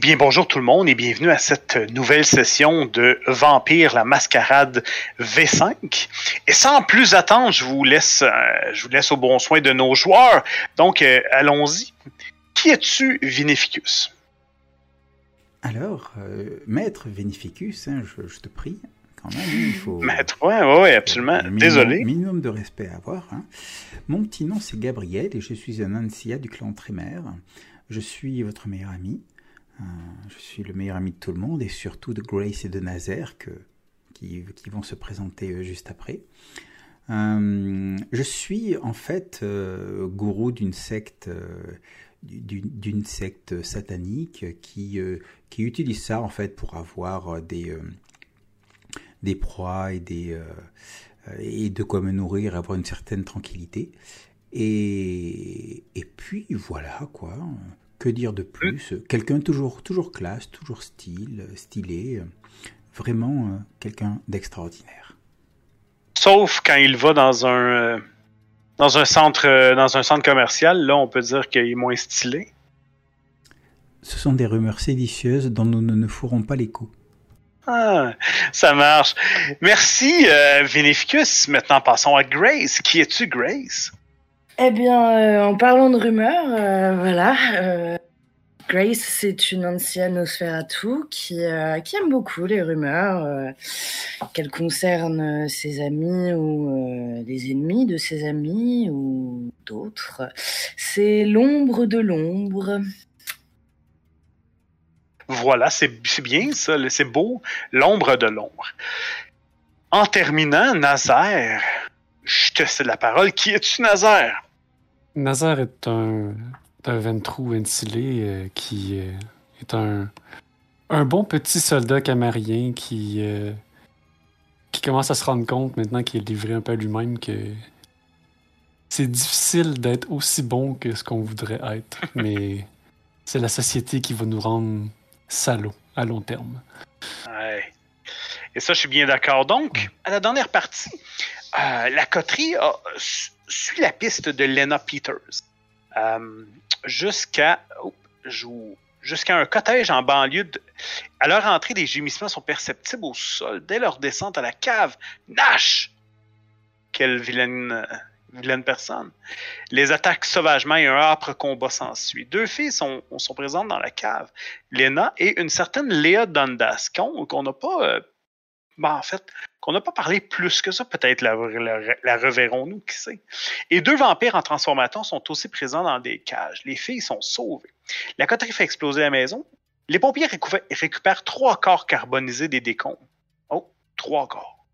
bien, bonjour tout le monde et bienvenue à cette nouvelle session de Vampire la Mascarade V5. Et sans plus attendre, je vous laisse, euh, je vous laisse au bon soin de nos joueurs. Donc, euh, allons-y. Qui es-tu, Vinificus? Alors, euh, maître Vinificus, hein, je, je te prie, quand même, il faut... Maître, oui, ouais, absolument. minimum- Désolé. Minimum de respect à avoir. hein. Mon petit nom, c'est Gabriel et je suis un ancien du clan Trémère. Je suis votre meilleur ami. Je suis le meilleur ami de tout le monde et surtout de Grace et de Nazaire qui, vont se présenter euh, juste après. Euh, je suis en fait euh, gourou d'une secte, d'une secte satanique qui, qui utilise ça en fait pour avoir des, des proies et, des, et de quoi me nourrir, avoir une certaine tranquillité. Et, et puis voilà quoi. Que dire de plus? Quelqu'un toujours, toujours classe, toujours style, stylé. euh, Vraiment euh, quelqu'un d'extraordinaire. Sauf quand il va dans un, euh, dans un centre, euh, dans un centre commercial, là, on peut dire qu'il est moins stylé. Ce sont des rumeurs séditieuses dont nous ne nous ferons pas l'écho. Ah, ça marche. Merci, euh, Vinificus. Maintenant, passons à Grace. Qui es-tu, Grace? Eh bien, euh, en parlant de rumeurs, euh, voilà. euh, Grace, c'est une ancienne Nosferatu qui, qui aime beaucoup les rumeurs, qu'elles concernent ses amis ou les ennemis de ses amis ou d'autres. C'est l'ombre de l'ombre. Voilà, c'est bien ça, c'est beau. L'ombre de l'ombre. En terminant, Nazaire, je te cède la parole. Qui es-tu, Nazaire? Nazar est un, un ventrou ventilé euh, qui euh, est un, un bon petit soldat camarien qui, euh, qui commence à se rendre compte maintenant qu'il est livré un peu à lui-même que c'est difficile d'être aussi bon que ce qu'on voudrait être, mais c'est la société qui va nous rendre salauds à long terme. Ouais. Et ça, je suis bien d'accord. Donc, à la dernière partie, la coterie a, su- suit la piste de Lena Peters euh, jusqu'à jusqu'à un cottage en banlieue. à leur entrée, des gémissements sont perceptibles au sol dès leur descente à la cave. Nash! Quelle vilaine, personne. Les attaques sauvagement et un âpre combat s'ensuit. Deux filles sont, sont présentes dans la cave. Lena et une certaine Léa Dundas, qu'on qu'on n'a pas. euh, ben, en fait, qu'on n'a pas parlé plus que ça. Peut-être la, reverrons-nous, qui sait. Et deux vampires en transformation sont aussi présents dans des cages. Les filles sont sauvées. La coterie fait exploser la maison. Les pompiers récupèrent trois corps carbonisés des décombres. Oh, trois corps.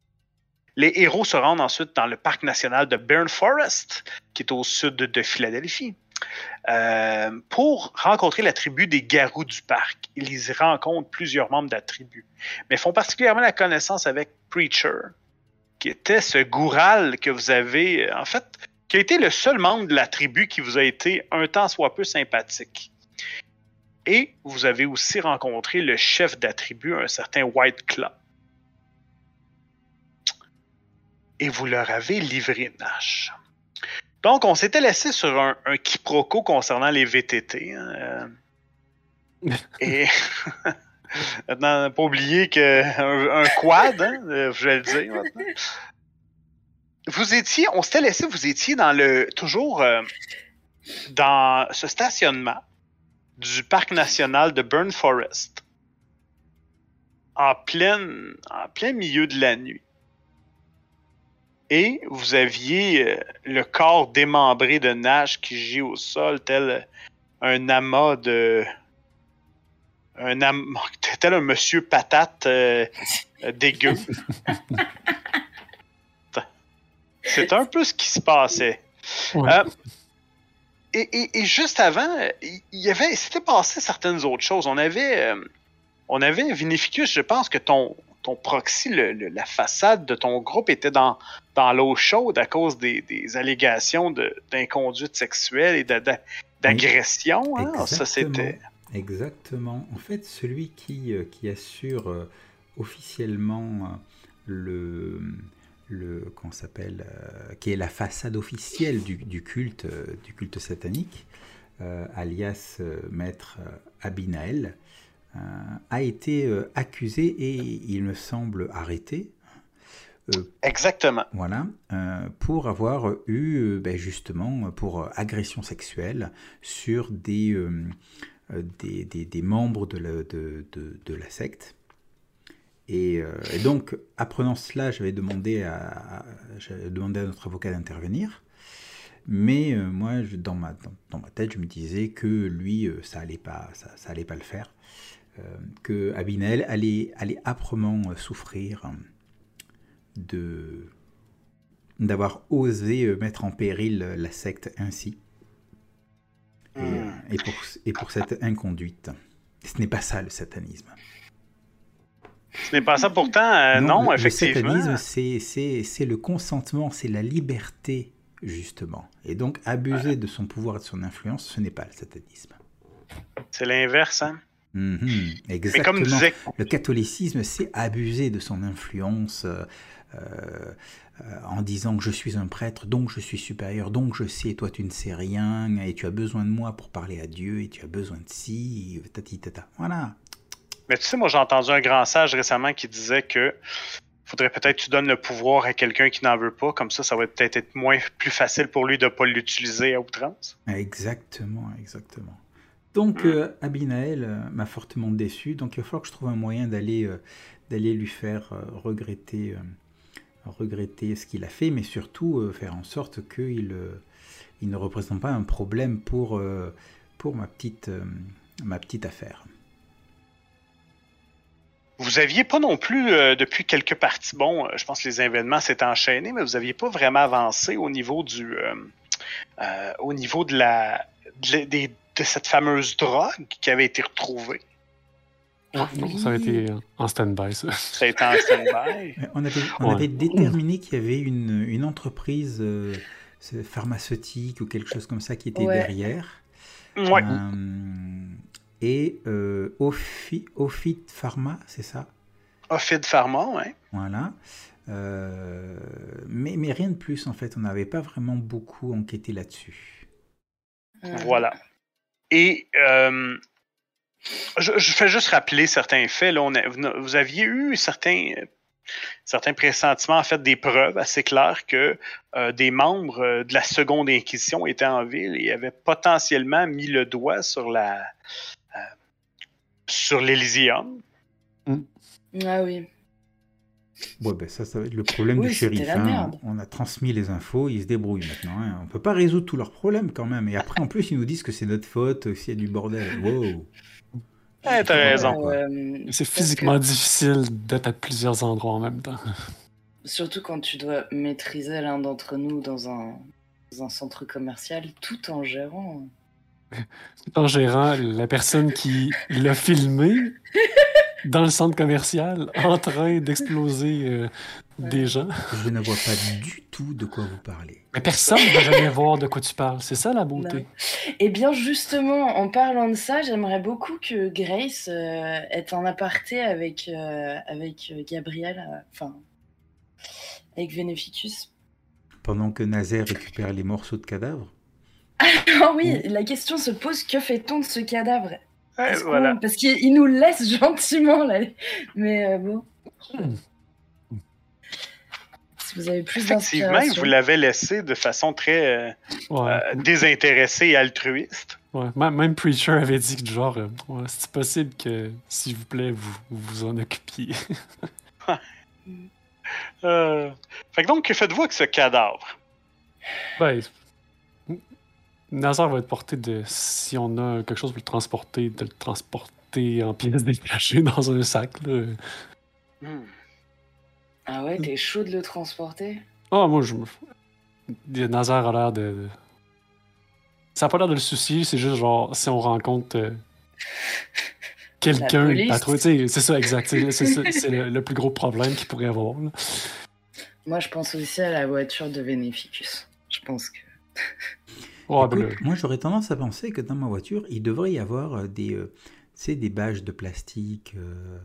Les héros se rendent ensuite dans le parc national de Burn Forest, qui est au sud de Philadelphie. Euh, pour rencontrer la tribu des garous du parc. Ils y rencontrent plusieurs membres de la tribu, mais font particulièrement la connaissance avec Preacher, qui était ce goural que vous avez, euh, en fait, qui a été le seul membre de la tribu qui vous a été un temps soit peu sympathique. Et vous avez aussi rencontré le chef de la tribu, un certain White Claw. Et vous leur avez livré Nash. Donc, on s'était laissé sur un, un quiproquo concernant les VTT. hein, euh. Et maintenant, pas oublier qu'un un quad, hein, euh, je vais le dire maintenant. Vous étiez, on s'était laissé, vous étiez dans le, toujours euh, dans ce stationnement du parc national de Burn Forest, en plein, en plein milieu de la nuit et vous aviez euh, le corps démembré de Nash qui gît au sol tel un amas de un am... tel un monsieur patate euh, euh, dégueu. C'est un peu ce qui se passait. Ouais. Euh, et, et- et juste avant, il il y avait, s'était passé certaines autres choses. On avait, euh, on avait Vinificus, je pense que ton, ton proxy, le- le- la façade de ton groupe était dans, dans l'eau chaude à cause des, des allégations de- d'inconduite sexuelle et d'agression. hein? Ça, c'était. Exactement. En fait, celui qui, euh, qui assure euh, officiellement euh, le, le s'appelle, euh, qui est la façade officielle du, du culte, euh, du culte satanique, alias Maître Abinael, a été accusé et il me semble arrêté. Exactement. Voilà, pour avoir eu ben, justement pour agression sexuelle sur des, des, des, membres de la, de, de, de la secte. Et, donc, apprenant cela, j'avais demandé à, demandé à notre avocat d'intervenir. Mais euh, moi, je, dans, ma, dans, ma tête, je me disais que lui, euh, ça allait pas, ça, ça, allait pas le faire. Euh, que Abinel allait, allait âprement souffrir de d'avoir osé mettre en péril la secte ainsi. Et, hmm. et, pour, et pour cette inconduite. Ce n'est pas ça le satanisme. Ce n'est pas ça pourtant, non, effectivement. Le satanisme, c'est le consentement, c'est la liberté justement. Et donc, abuser de son pouvoir et de son influence, ce n'est pas le satanisme. C'est l'inverse, hein? Mhm, exactement. Le catholicisme, c'est abuser de son influence euh, euh, en disant que je suis un prêtre, donc je suis supérieur, donc je sais, toi tu ne sais rien, et tu as besoin de moi pour parler à Dieu, et tu as besoin de ci, tati tata. Voilà. Mais tu sais, moi j'ai entendu un grand sage récemment qui disait que faudrait peut-être que tu donnes le pouvoir à quelqu'un qui n'en veut pas, comme ça, ça va peut-être être moins plus facile pour lui de ne pas l'utiliser à outrance. Exactement, exactement. Donc, mm. euh, Abinael euh, m'a fortement déçu, donc il va falloir que je trouve un moyen d'aller euh, d'aller lui faire regretter, regretter ce qu'il a fait, mais surtout faire en sorte qu'il il ne représente pas un problème pour, pour ma, petite, ma petite affaire. Vous aviez pas non plus, euh, depuis quelques parties, bon, euh, je pense que les événements s'étaient enchaînés, mais vous aviez pas vraiment avancé au niveau du, euh, au niveau de la, de, cette fameuse drogue qui avait été retrouvée. Ah, non, ça a été en stand-by, ça. Ça a été en stand-by. on avait, on avait déterminé qu'il y avait une, une entreprise pharmaceutique ou quelque chose comme ça qui était derrière. Ouais et euh, Ophit Pharma, c'est ça? Ophid Pharma, oui. Voilà. Euh, mais, mais rien de plus, en fait. On n'avait pas vraiment beaucoup enquêté là-dessus. Voilà. Et euh, je, fais juste rappeler certains faits. Là, on vous aviez eu certains, certains pressentiments, en fait, des preuves assez claires que des membres de la Seconde Inquisition étaient en ville et avaient potentiellement mis le doigt sur la, sur l'Elysium. Mm. Ah oui. Ouais, ben ça, ça va être le problème du shérif. Hein. On a transmis les infos, ils se débrouillent maintenant. Hein. On peut pas résoudre tous leurs problèmes quand même. Et après, en plus, ils nous disent que c'est notre faute, s'il y a du bordel. Wow. t'as raison. Euh, c'est physiquement difficile d'être à plusieurs endroits en même temps. Surtout quand tu dois maîtriser l'un d'entre nous dans un, dans un centre commercial tout en gérant en gérant la personne qui l'a filmé dans le centre commercial en train d'exploser euh, des gens. Je ne vois pas du tout de quoi vous parlez. Mais personne ne va jamais voir de quoi tu parles. C'est ça la beauté. Eh bien, justement, en parlant de ça, j'aimerais beaucoup que Grace euh, ait un aparté avec, euh, avec Gabriel, enfin, avec Veneficus. Pendant que Nazaire récupère les morceaux de cadavres ah oui, la question se pose que fait-on de ce cadavre? Parce qu'il nous laisse gentiment là. Mais euh, bon. Si vous avez plus Effectivement, vous l'avez laissé de façon très euh, euh, désintéressée et altruiste. Ouais. Même Preacher avait dit que genre, c'est possible que, s'il vous plaît, vous vous en occupiez. Fait que donc, que faites-vous avec ce cadavre? Ben, Nazar va être porté de. Si on a quelque chose pour le transporter, de le transporter en pièces détachées dans un sac. Là. Hmm. Ah ouais, t'es chaud de le transporter? Ah, moi, je me. Nazar a l'air de. Ça n'a pas l'air de le soucier, c'est juste genre, si on rencontre euh, quelqu'un trouver. C'est ça, exact. C'est le, plus gros problème qu'il pourrait avoir. Moi, je pense aussi à la voiture de Veneficus. Je pense que. Oh, moi, j'aurais tendance à penser que dans ma voiture, il devrait y avoir euh, des, euh, des bâches de plastique, euh,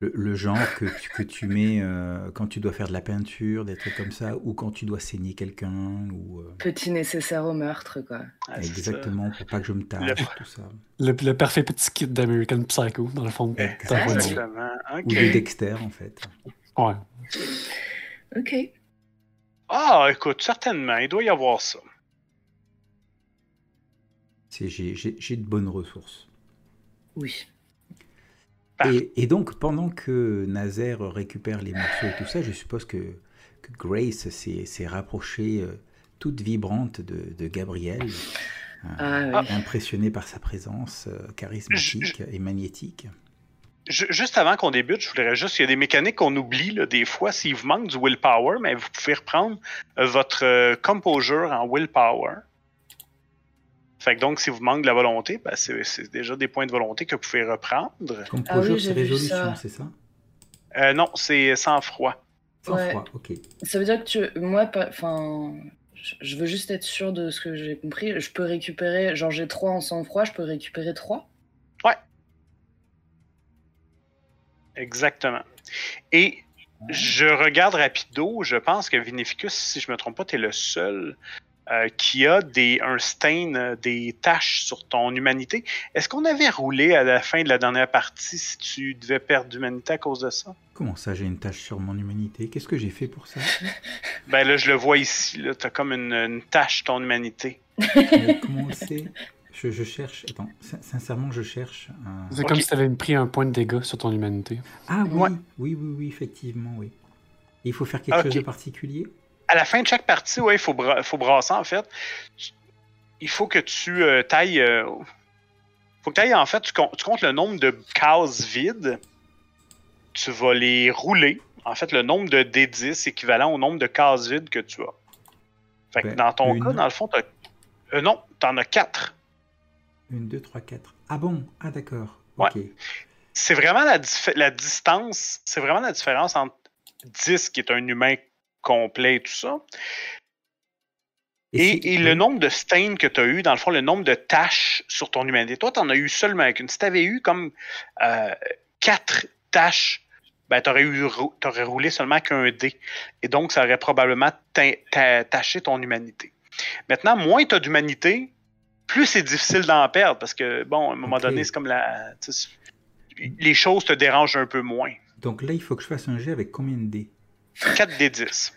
Le, le genre que tu, que tu mets euh, quand tu dois faire de la peinture, des trucs comme ça, ou quand tu dois saigner quelqu'un, ou euh, Petit nécessaire au meurtre, quoi. Ah, ça. exactement pour pas que je me tâche, Le- tout ça. Le, le parfait petit kit d'American Psycho, dans le fond. Exactement. Exactement. Ou de Dexter, en fait. Ouais. Ok. Ah, écoute, certainement, il doit y avoir ça. C'est j'ai de bonnes ressources. Oui. Parfait. Et, et donc, pendant que Nazaire récupère les morceaux et tout ça, je suppose que, que Grace s'est rapprochée euh, toute vibrante de, de Gabriel, euh, Ah, oui. impressionnée par sa présence euh, charismatique et magnétique. Ju- Juste avant qu'on débute, je voudrais juste, il y a des mécaniques qu'on oublie là, des fois. S'il vous manque du willpower, mais vous pouvez reprendre euh, votre euh, composure en willpower. Fait que donc, si vous manque de la volonté, ben, c'est déjà des points de volonté que vous pouvez reprendre. Comme Ah oui, c'est vu résolution, ça. c'est ça? Euh, non, c'est sans froid. Sans Ouais. froid, ok. Ça veut dire que tu... moi, enfin, je- veux juste être sûr de ce que j'ai compris. Je peux récupérer, genre j'ai 3 en sang-froid, je peux récupérer 3 Exactement. Et je regarde rapido, je pense que Vinificus, si je me trompe pas, tu es le seul euh, qui a des, un stain, euh, des taches sur ton humanité. Est-ce qu'on avait roulé à la fin de la dernière partie si tu devais perdre d'humanité à cause de ça? Comment ça, j'ai une tâche sur mon humanité? Qu'est-ce que j'ai fait pour ça? Ben là, je le vois ici, là, t'as comme une, une tache ton humanité. Mais Comment on le sait? Je, je cherche. Attends, sin- sincèrement, je cherche. un- C'est comme si t'avais pris un point de dégâts sur ton humanité. Ah oui, Ouais. oui, oui, oui, effectivement, oui. Il faut faire quelque chose de particulier? À la fin de chaque partie, ouais, il faut, bra- faut brasser en fait. Il faut que tu euh, tailles. euh, faut que tu ailles en fait, tu, com- tu comptes le nombre de cases vides. Tu vas les rouler. En fait, le nombre de D10 équivalent au nombre de cases vides que tu as. Fait que Ben, dans ton une. cas, dans le fond, t'as. Euh, non, t'en as quatre. Une, deux, trois, quatre. Ah bon? Ah d'accord. Ouais. C'est vraiment la, la distance, c'est vraiment la différence entre 10, qui est un humain complet et tout ça, Et, et le nombre de stains que tu as eu, dans le fond, le nombre de taches sur ton humanité. Toi, tu en as eu seulement qu'une. Si tu avais eu comme euh, quatre taches, ben, tu aurais, t'aurais roulé seulement qu'un dé. Et donc, ça aurait probablement taché ton humanité. Maintenant, moins tu as d'humanité, plus c'est difficile d'en perdre. Parce que, bon, à un moment donné, c'est comme la. Les choses te dérangent un peu moins. Donc là, il faut que je fasse un jet avec combien de dés? 4 des 10.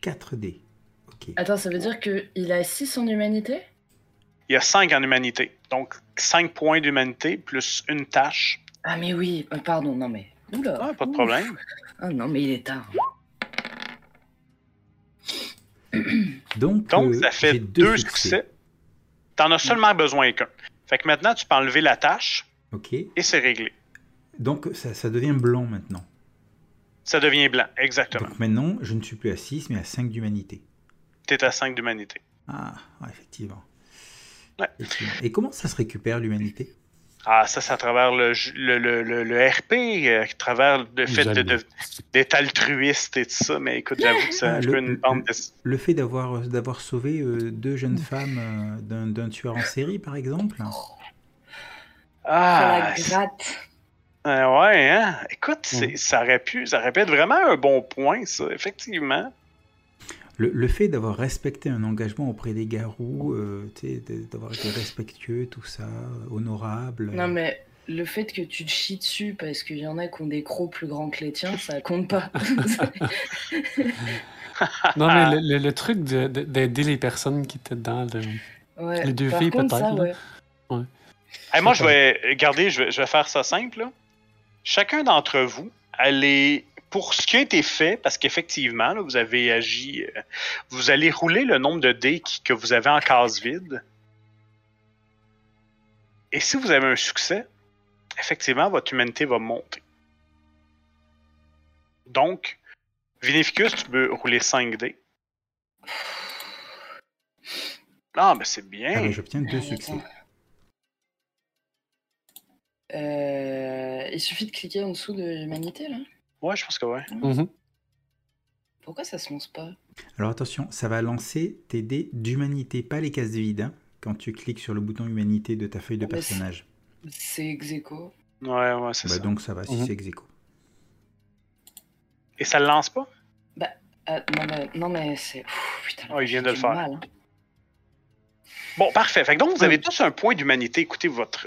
4 dés. Ok. Attends, ça veut dire qu'il a 6 en humanité? Il y a 5 en humanité. Donc, 5 points d'humanité plus une tâche. Ah, mais oui, euh, pardon, non mais. Oula. Ah, pas de Ouf. problème. Ah non, mais il est tard. Donc, Donc, euh, ça fait j'ai deux succès. T'en as seulement besoin qu'un. Fait que maintenant, tu peux enlever la tâche Ok. et c'est réglé. Donc, ça, ça devient blanc maintenant. Ça devient blanc, exactement. Donc maintenant, je ne suis plus à 6, mais à 5 d'humanité. T'es à 5 d'humanité. Ah, effectivement. Ouais. Effectivement. Et comment ça se récupère l'humanité? Ah, ça, c'est à travers le, le, le, le, le RP, euh, à travers le fait d'être altruiste et tout ça. Mais écoute, j'avoue que c'est Ah, un le- peu une bande de... Le fait d'avoir d'avoir sauvé euh, deux jeunes femmes euh, d'un d'un tueur en série, par exemple? Ah, la gratte. Euh, ouais, hein? Écoute, c'est- ça, aurait pu, ça aurait pu être vraiment un bon point, ça, effectivement. Le, le fait d'avoir respecté un engagement auprès des garous, euh, tu sais, de- d'avoir été respectueux, tout ça, euh, honorable. Non, mais le fait que tu te chies dessus parce qu'il y en a qui ont des crocs plus grands que les tiens, ça compte pas. Non, mais le, le- le truc de- de- d'aider les personnes qui étaient dans le. ouais. Les deux filles, contre, peut-être, là. ouais. Hey, moi, je vais, regardez, je vais, je vais faire ça simple. là. Chacun d'entre vous, allez, pour ce qui a été fait, parce qu'effectivement, vous avez agi, euh, vous allez rouler le nombre de dés que vous avez en case vide. Et si vous avez un succès, effectivement, votre humanité va monter. Donc, Vinificus, tu peux rouler 5 dés. Ah, ben c'est bien. Ah, j'obtiens deux succès. Euh, il suffit de cliquer en dessous de l'humanité, là. Ouais, je pense que ouais. Mhm. Pourquoi ça se lance pas? Alors attention, ça va lancer tes dés d'humanité, pas les cases vides, hein, quand tu cliques sur le bouton humanité de ta feuille de c'est- personnage. C'est ex aequo. Ouais, ouais, c'est Bah, ça. donc ça va si Mhm. c'est ex aequo. Et ça le lance pas? Euh, non, mais, non, mais c'est. Putain, Oh, il vient de le faire. mal, hein. Bon, parfait. Fait que donc, vous avez tous un point d'humanité. Écoutez votre.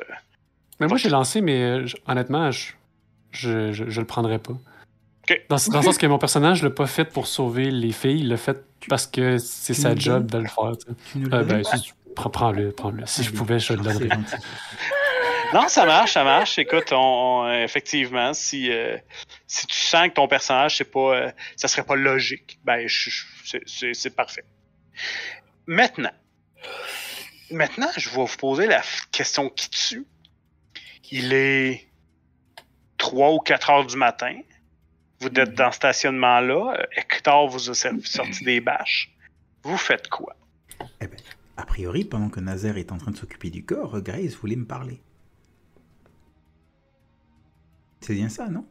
Euh, Mais moi, j'ai lancé, mais euh, je- honnêtement, je, je, je, je le prendrais pas. Dans, dans le sens que mon personnage l'a pas fait pour sauver les filles, il l'a fait parce que c'est sa job donnes? de le faire. donnes? ben, si- prends- prends-le, prends-le. Si je pouvais, je le donnerais. Non, ça marche, ça marche. Écoute, on, on- effectivement, si, euh, si tu sens que ton personnage, c'est pas, euh, ça serait pas logique, ben, je- je- c'est- c'est c'est parfait. Maintenant, maintenant, je vais vous poser la question qui tue. Il est 3 ou 4 heures du matin. Vous êtes dans ce stationnement-là. Hector vous a servi- sorti des bâches. Vous faites quoi? Eh ben, a priori, pendant que Nazaire est en train de s'occuper du corps, Grace voulait me parler. C'est bien ça, non?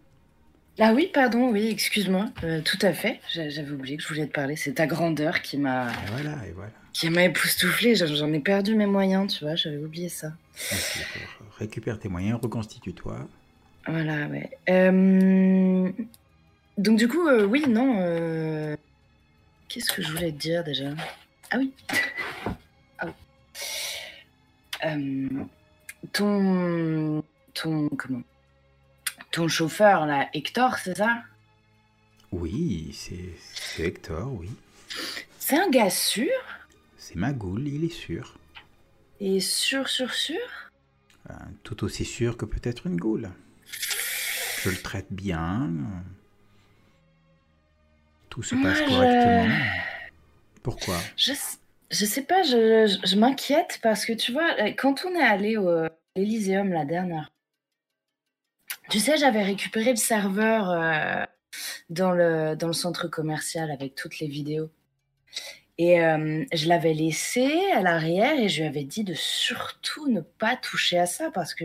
Ah oui, pardon, oui, excuse-moi. Euh, tout à fait. J'a- J'avais oublié que je voulais te parler. C'est ta grandeur qui m'a Et voilà, et voilà. qui m'a époustouflée. J'en ai perdu mes moyens, tu vois. J'avais oublié ça. Récupère tes moyens, reconstitue-toi. Voilà, ouais. Euh, Donc du coup, euh, oui, non. Qu'est-ce que je voulais te dire déjà? Ah oui. Ah oui. Ton, ton, comment? Ton chauffeur là, Hector, c'est ça? Oui, c'est Hector, oui. C'est un gars sûr? C'est Magoul, il est sûr. et sûr, sûr, sûr? Euh, tout aussi sûr que peut-être une goule. Je le traite bien. Tout se passe Moi, je- correctement. Pourquoi? Je, je sais pas, je, m'inquiète parce que tu vois, euh, quand on est allé au l'Elyséum la dernière, tu sais, j'avais récupéré le serveur euh, dans, le, centre commercial avec toutes les vidéos. Et euh, je l'avais laissé à l'arrière et je lui avais dit de surtout ne pas toucher à ça parce que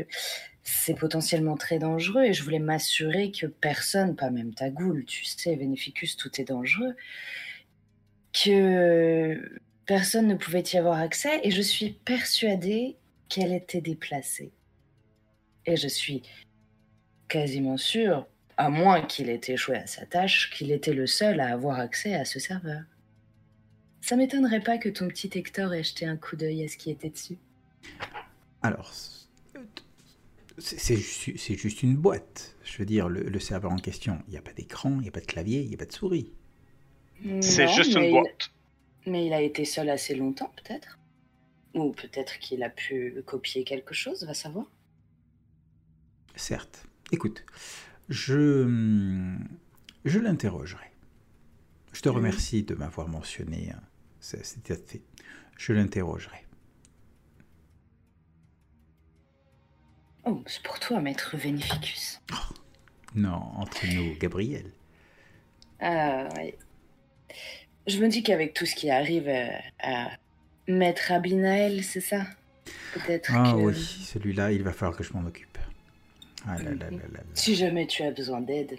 c'est potentiellement très dangereux et je voulais m'assurer que personne, pas même ta goule, tu sais, Vénéficus, tout est dangereux, que personne ne pouvait y avoir accès et je suis persuadée qu'elle était déplacée. Et je suis quasiment sûre, à moins qu'il ait échoué à sa tâche, qu'il était le seul à avoir accès à ce serveur. Ça m'étonnerait pas que ton petit Hector ait jeté un coup d'œil à ce qui était dessus. Alors, c'est juste, une boîte. Je veux dire, le, le serveur en question, il n'y a pas d'écran, il n'y a pas de clavier, il n'y a pas de souris. C'est juste une il- boîte. Mais il a été seul assez longtemps, peut-être Ou peut-être qu'il a pu copier quelque chose, va savoir. Certes. Écoute, je, je l'interrogerai. Je te remercie de m'avoir mentionné hein, ce- cet état de fait. Je l'interrogerai. Oh, c'est pour toi, maître Vénificus. Non, entre nous, Gabriel. Ah, ouais. Je me dis qu'avec tout ce qui arrive euh, à maître Abinael, c'est ça? Peut-être Ah que oui, celui-là, il va falloir que je m'en occupe. Ah là là là là là. si jamais tu as besoin d'aide.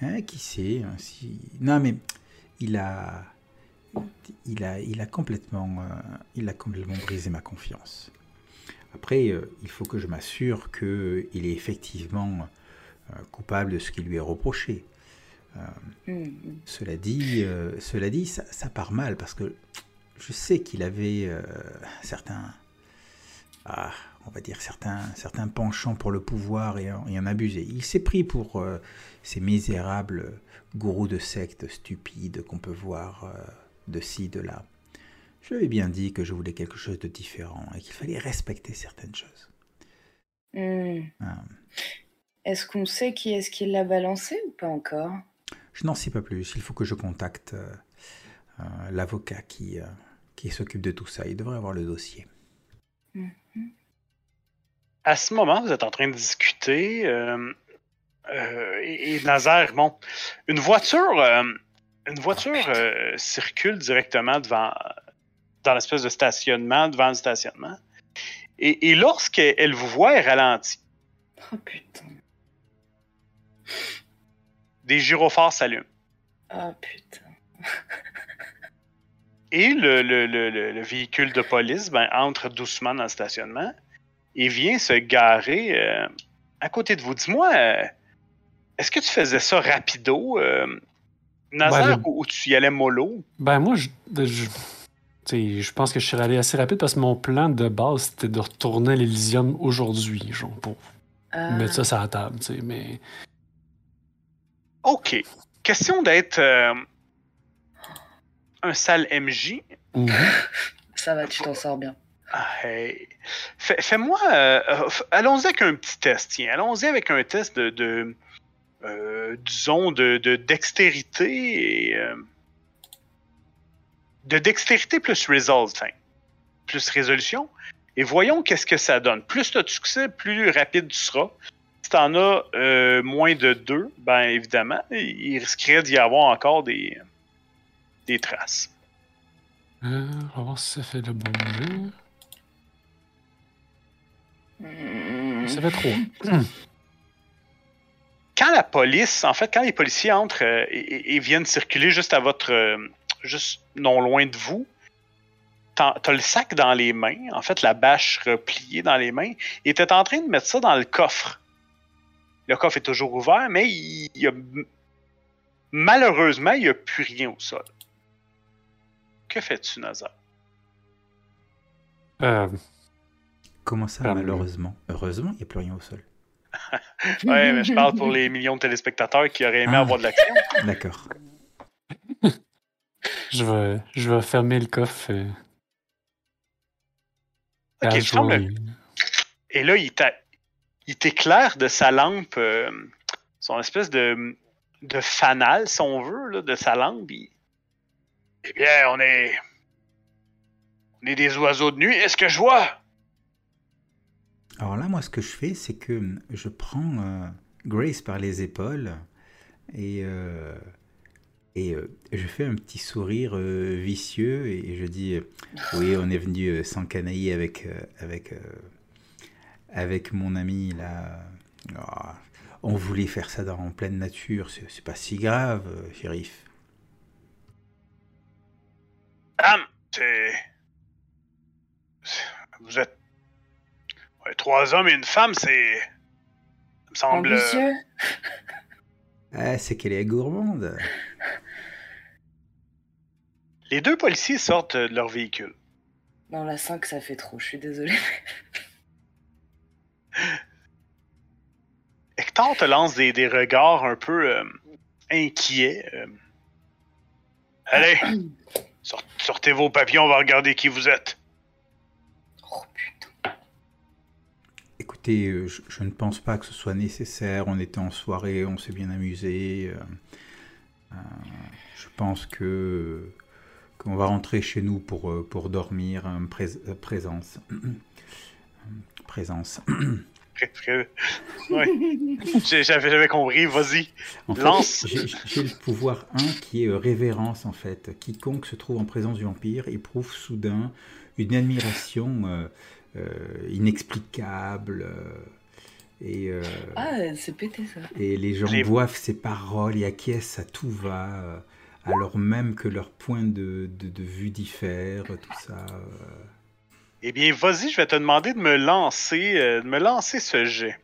Hein, qui sait hein, si... Non mais il a, il a, il a complètement, euh, il a complètement brisé ma confiance. Après, euh, il faut que je m'assure que il est effectivement euh, coupable de ce qui lui est reproché. Hmm. Cela dit, euh, cela dit, ça, ça part mal parce que je sais qu'il avait euh, certains, ah, on va dire certains, certains penchants pour le pouvoir et en, et en abuser. Il s'est pris pour euh, ces misérables gourous de sectes stupides qu'on peut voir euh, de ci, de là. Je lui ai bien dit que je voulais quelque chose de différent et qu'il fallait respecter certaines choses. Hmm. Ah. Est-ce qu'on sait qui est-ce qui l'a balancé ou pas encore? Je n'en sais pas plus. Il faut que je contacte euh, l'avocat qui, qui s'occupe de tout ça. Il devrait avoir le dossier. À ce moment, vous êtes en train de discuter euh, euh, et, et Nazaire, bon, une voiture, euh, une voiture circule directement devant, dans l'espèce de stationnement, devant le stationnement. Et, et lorsqu'elle elle vous voit, elle ralentit. Oh putain. Des gyrophares s'allument. Oh putain. Et le, le- le- le- le véhicule de police ben, entre doucement dans le stationnement et vient se garer euh, à côté de vous. Dis-moi, euh, est-ce que tu faisais ça rapido, euh, Nazar, Ben, ou, ou tu y allais mollo? Ben, moi, je, je, tu sais, je pense que je suis allé assez rapide parce que mon plan de base, c'était de retourner à l'Elysium aujourd'hui, genre, pour Ah. mettre ça sur la table, tu sais, mais... Ok. Question d'être euh, un sale MJ. Ça va, tu t'en sors bien. Fais-moi. euh, euh, allons-y avec un petit test. Allons-y avec un test de. euh, disons, de, de dextérité de dextérité plus result, hein, plus résolution. Et voyons qu'est-ce que ça donne. Plus tu as de succès, plus rapide tu seras. Si tu en as moins de deux, ben évidemment, il risquerait d'y avoir encore des, des traces. On ça fait le bon. Mmh. Ça fait trois. quand la police, en fait, quand les policiers entrent euh, et, et- et viennent circuler juste à votre, euh, juste non loin de vous, t'as t'as le sac dans les mains, en fait, la bâche repliée dans les mains, et t'es en train de mettre ça dans le coffre. Le coffre est toujours ouvert, mais il, il y a, malheureusement, il n'y a plus rien au sol. Que fais-tu, Nazar? Euh, Comment ça, malheureusement? Heureusement, il n'y a plus rien au sol. Ouais, mais je parle pour les millions de téléspectateurs qui auraient aimé Ah. avoir de l'action. D'accord. je, vais, je vais fermer le coffre. Ok, à tu fermes le-. Et là, il t'éclaire de sa lampe, euh, son espèce de, de fanal, si on veut, là, de sa lampe. il- Eh bien, on est. On est des oiseaux de nuit. Est-ce que je vois? Alors là, moi, ce que je fais, c'est que je prends euh, Grace par les épaules et, euh, et euh, je fais un petit sourire vicieux et je dis Oui, on est venu s'encanailler avec, avec, avec mon ami là. Ah, on voulait faire ça dans, en pleine nature, c'est pas si grave, shérif. Dame, c'est- Vous êtes. Ouais, trois hommes et une femme, c'est. Ça me semble. Ambitieux Ah, c'est qu'elle est gourmande. Les deux policiers sortent de leur véhicule. Non, la 5, ça fait trop, je suis désolée. Hector te lance des, des regards un peu euh, inquiets. euh. Allez, sort- sortez vos papiers, on va regarder qui vous êtes. Oh putain. Écoutez, euh, je, je ne pense pas que ce soit nécessaire. On était en soirée, on s'est bien amusé. euh, euh, je pense que qu'on va rentrer chez nous pour, pour dormir. prés- présence. présence. J'avais compris, vas-y. Lance. j'ai le pouvoir 1 qui est révérence en fait. Quiconque se trouve en présence du vampire éprouve soudain une admiration euh, inexplicable. euh, et, euh, Ah, c'est pété ça. Et les gens boivent ses paroles et acquiescent à tout va, euh, alors même que leur point de, de, de vue diffère, tout ça. euh. Eh bien, vas-y, je vais te demander de me lancer, euh, de me lancer ce jet.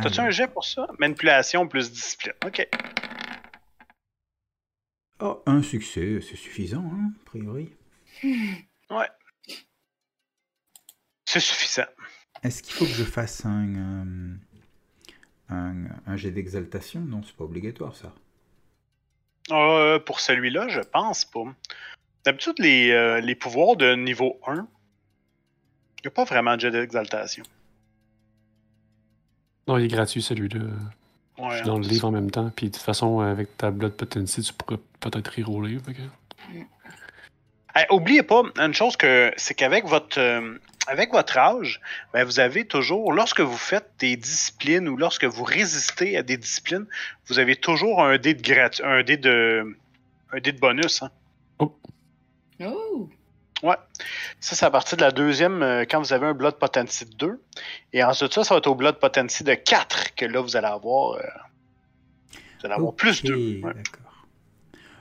T'as-tu Allez. un jet pour ça? Manipulation plus discipline. Ok. Oh, un succès, c'est suffisant, hein, a priori. Ouais. C'est suffisant. Est-ce qu'il faut que je fasse un, euh, un, un jet d'exaltation? Non, c'est pas obligatoire ça. Euh, pour celui-là, je pense pas. D'habitude, les, euh, les pouvoirs de niveau 1, il n'y a pas vraiment de jet d'exaltation. Non, il est gratuit celui-là. Je Ouais, suis dans le livre en même temps. Puis de toute façon, avec ta Blood Potency, tu pourrais peut-être y rouler. fait que- Hey, oubliez pas, une chose que c'est qu'avec votre euh, avec votre âge, ben, vous avez toujours, lorsque vous faites des disciplines ou lorsque vous résistez à des disciplines, vous avez toujours un dé de gratu un dé de un dé de bonus. hein. Oh Ça, c'est à partir de la deuxième, euh, quand vous avez un Blood Potency de 2. Et ensuite, ça, ça va être au Blood Potency de 4 que là, vous allez avoir. euh, vous allez avoir plus Ok, 2. D'accord.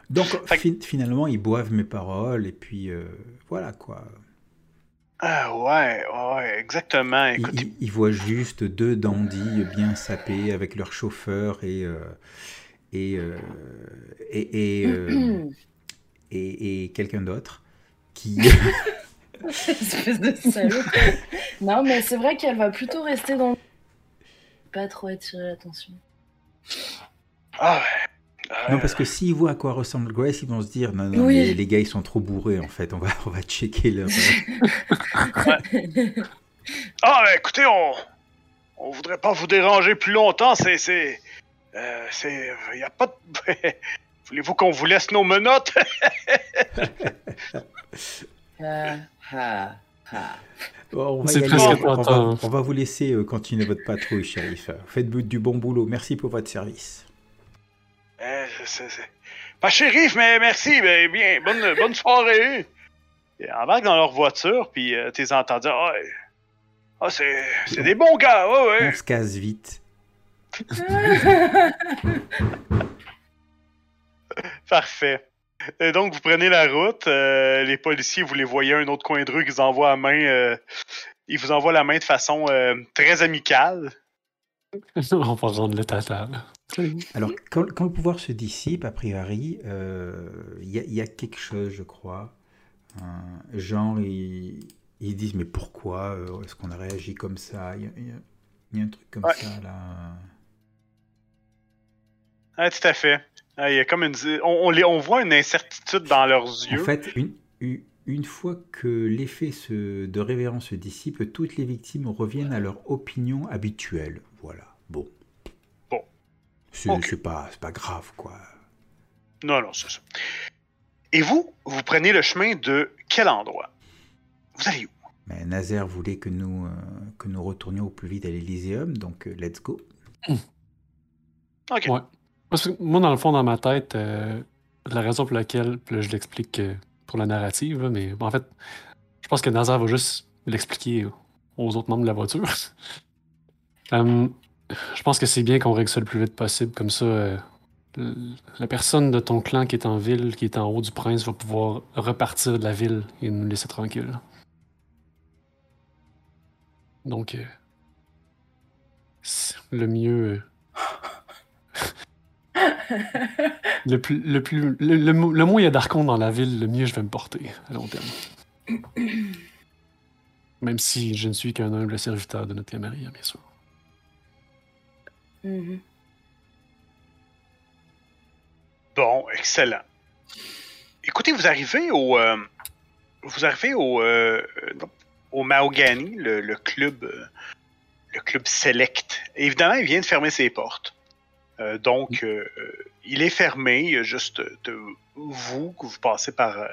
Donc fi- finalement, ils boivent mes paroles et puis euh, voilà quoi. Ah ouais, ouais, exactement. Il, Écoute, il- il voit juste deux dandys bien sapés avec leur chauffeur et euh, et, euh, et, et, euh, et- et quelqu'un d'autre qui Espèce de salaud. non, mais c'est vrai qu'elle va plutôt rester dans. Pas trop attirer l'attention. ah ouais. Ah, non parce que s'ils voient à quoi ressemble Grace ils vont se dire non non Oui. les gars ils sont trop bourrés en fait on va on va checker leur Ah, ben, écoutez, on, on voudrait pas vous déranger plus longtemps. C'est, c'est, euh, c'est, y a pas de. Voulez-vous qu'on vous laisse nos menottes? Ah, ah, ah. Bon, on va presque on, va, tentant. on va vous laisser euh, continuer votre patrouille shérif faites du bon boulot merci pour votre service Euh, c'est, c'est- Pas shérif, mais merci. Ben, bien, bonne, bonne soirée. Et embarque dans leur voiture, puis euh, t'es entends dire, ah, ouais. ah, c'est, c'est des bons gars, ouais, ouais. on se casse vite Parfait. Et donc, vous prenez la route. euh, les policiers, vous les voyez à un autre coin de rue, ils vous envoient la main. euh, ils vous envoient la main de façon euh, très amicale. On va rendre le tata. Alors, quand, quand le pouvoir se dissipe, a priori, euh, il y, a- il y a quelque chose, je crois. Euh, genre, ils, ils disent, mais pourquoi euh, est-ce qu'on a réagi comme ça? Il y a, y y un truc comme Ouais. ça, là. Ah, tout à fait. Ah, il y a comme une, on, on les, on voit une incertitude dans leurs En yeux. fait, une, une, une fois que l'effet de révérence se dissipe, toutes les victimes reviennent à leur opinion habituelle. Voilà. Bon. C'est Ok. c'est pas, c'est pas grave, quoi. Non, non, c'est ça. Et vous, vous prenez le chemin de quel endroit? Vous allez où? Mais Nazaire voulait que nous, euh, que nous retournions au plus vite à l'Elyséum, donc euh, let's go. Ok. Ouais. Parce que moi, dans le fond, dans ma tête, euh, la raison pour laquelle, là, je l'explique pour la narrative, là, mais en fait, je pense que Nazar va juste l'expliquer aux autres membres de la voiture. Hum, je pense que c'est bien qu'on règle ça le plus vite possible, comme ça, euh, la personne de ton clan qui est en ville, qui est en haut du prince, va pouvoir repartir de la ville et nous laisser tranquilles. Donc, euh, le mieux. euh, le, plus, le, plus, le, le, mo- le moins il y a d'archons dans la ville, le mieux je vais me porter à long terme. Même si je ne suis qu'un humble serviteur de notre Camarilla, bien sûr. Mhm. Bon, excellent. Écoutez, vous arrivez au, euh, vous arrivez au, euh, au Mahogany, le, le club, euh, le club select. Évidemment, il vient de fermer ses portes. Euh, donc, euh, il est fermé. Il y a juste de vous que vous passez par, euh,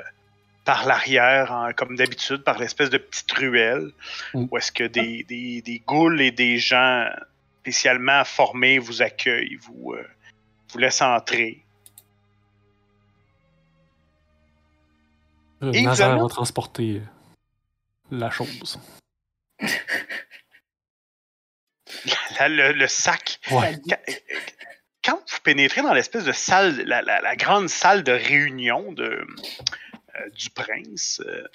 par l'arrière, hein, comme d'habitude, par l'espèce de petite ruelle, Mm. où est-ce que des, des, des ghouls et des gens spécialement formés vous accueillent, vous, euh, vous laissent entrer. Euh, Et Nazar va transporter euh, la chose. Le, le sac. Ouais. Quand, vous pénétrez dans l'espèce de salle, la, la- la grande salle de réunion de, euh, du prince, euh,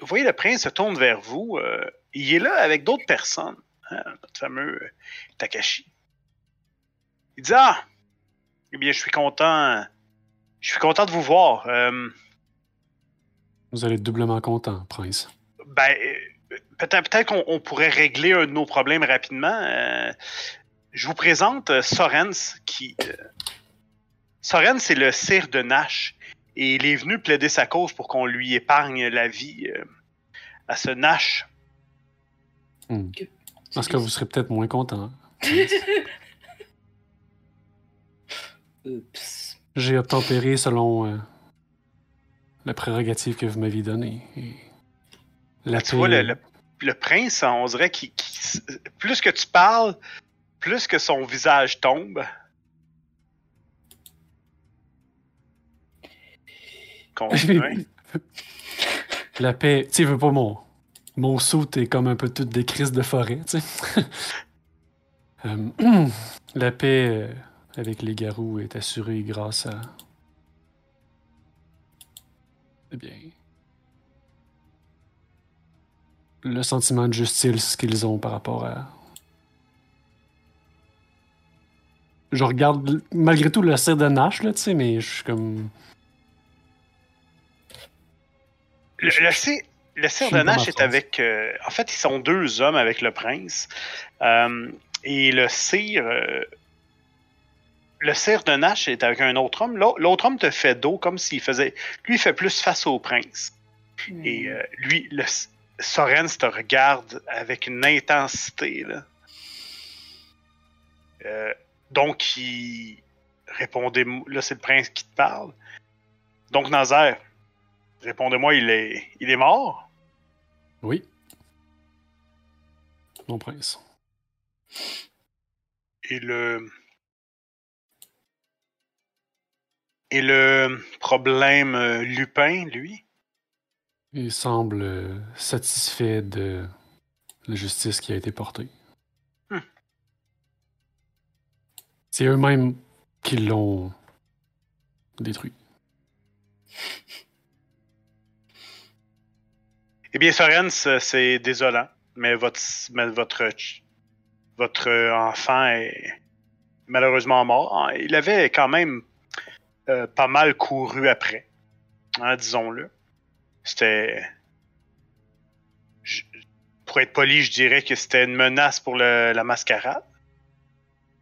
vous voyez le prince se tourne vers vous. euh, il est là avec d'autres personnes. Hein, notre fameux euh, Takashi. Il dit Ah, eh bien, je suis content. Je suis content de vous voir. Euh, Vous allez être doublement content, prince. Ben, euh, peut-être peut qu'on on pourrait régler un de nos problèmes rapidement. Euh, je vous présente euh, Sorens, qui. Sorens, c'est le sire de Nash. Et il est venu plaider sa cause pour qu'on lui épargne la vie euh, à ce Nash. Hmm. Parce que vous serez peut-être moins content. Oups. J'ai obtempéré selon euh, la prérogative que vous m'aviez donnée. et La Tu vois, le, le- le prince, on dirait qu'il. plus que tu parles, plus que son visage tombe. La paix, tu sais, veux pas mon. Mon saut est comme un peu toute des crises de forêt, tu sais. Euh, la paix euh, avec les garous est assurée grâce à. Eh bien. le sentiment de justice qu'ils ont par rapport à. Je regarde malgré tout le cire de Nash, là, tu sais, mais je suis comme. Le, le, le cire Je de Nash est avec. euh, en fait, ils sont deux hommes avec le prince. Euh, et le cire. euh, le cire de Nash est avec un autre homme. L'au- L'autre homme te fait dos comme s'il faisait. Lui, il fait plus face au prince. Et euh, lui, le Sorens te regarde avec une intensité. Là. Euh, donc, il répondez Là, c'est le prince qui te parle. Donc, Nazaire, répondez-moi, il est, il est mort? Oui. Mon prince. Et le. Et le problème euh, Lupin, lui? Il semble euh, satisfait de la justice qui a été portée. Hmm. C'est eux-mêmes qui l'ont détruit. Eh bien, Sorens, euh, c'est désolant, mais votre, votre, enfant est malheureusement mort. Il avait quand même euh, pas mal couru après, hein, disons-le. C'était. Pour être poli, je dirais que c'était une menace pour la mascarade.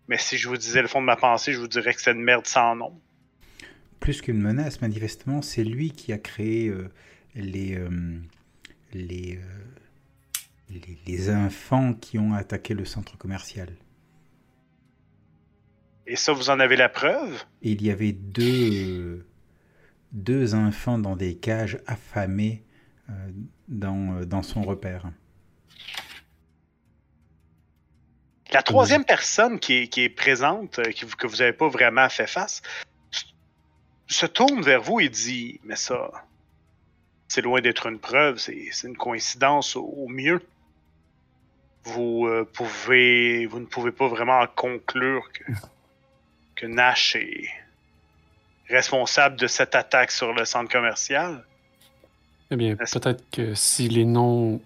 Mais si je vous disais le fond de ma pensée, je vous dirais que c'est une merde sans nom. Plus qu'une menace, manifestement, c'est lui qui a créé euh, les, les, euh, les, les enfants qui ont attaqué le centre commercial. Et ça, vous en avez la preuve? Il y avait deux, deux enfants dans des cages affamés euh, dans, euh, dans son repère. La troisième personne qui est, qui est présente, qui que vous n'avez pas vraiment fait face, se tourne vers vous et dit Mais ça, c'est loin d'être une preuve, c'est une coïncidence au, au mieux. Vous, euh, pouvez, vous ne pouvez pas vraiment conclure que, que Nash est responsable de cette attaque sur le centre commercial. Eh bien, peut-être que si les noms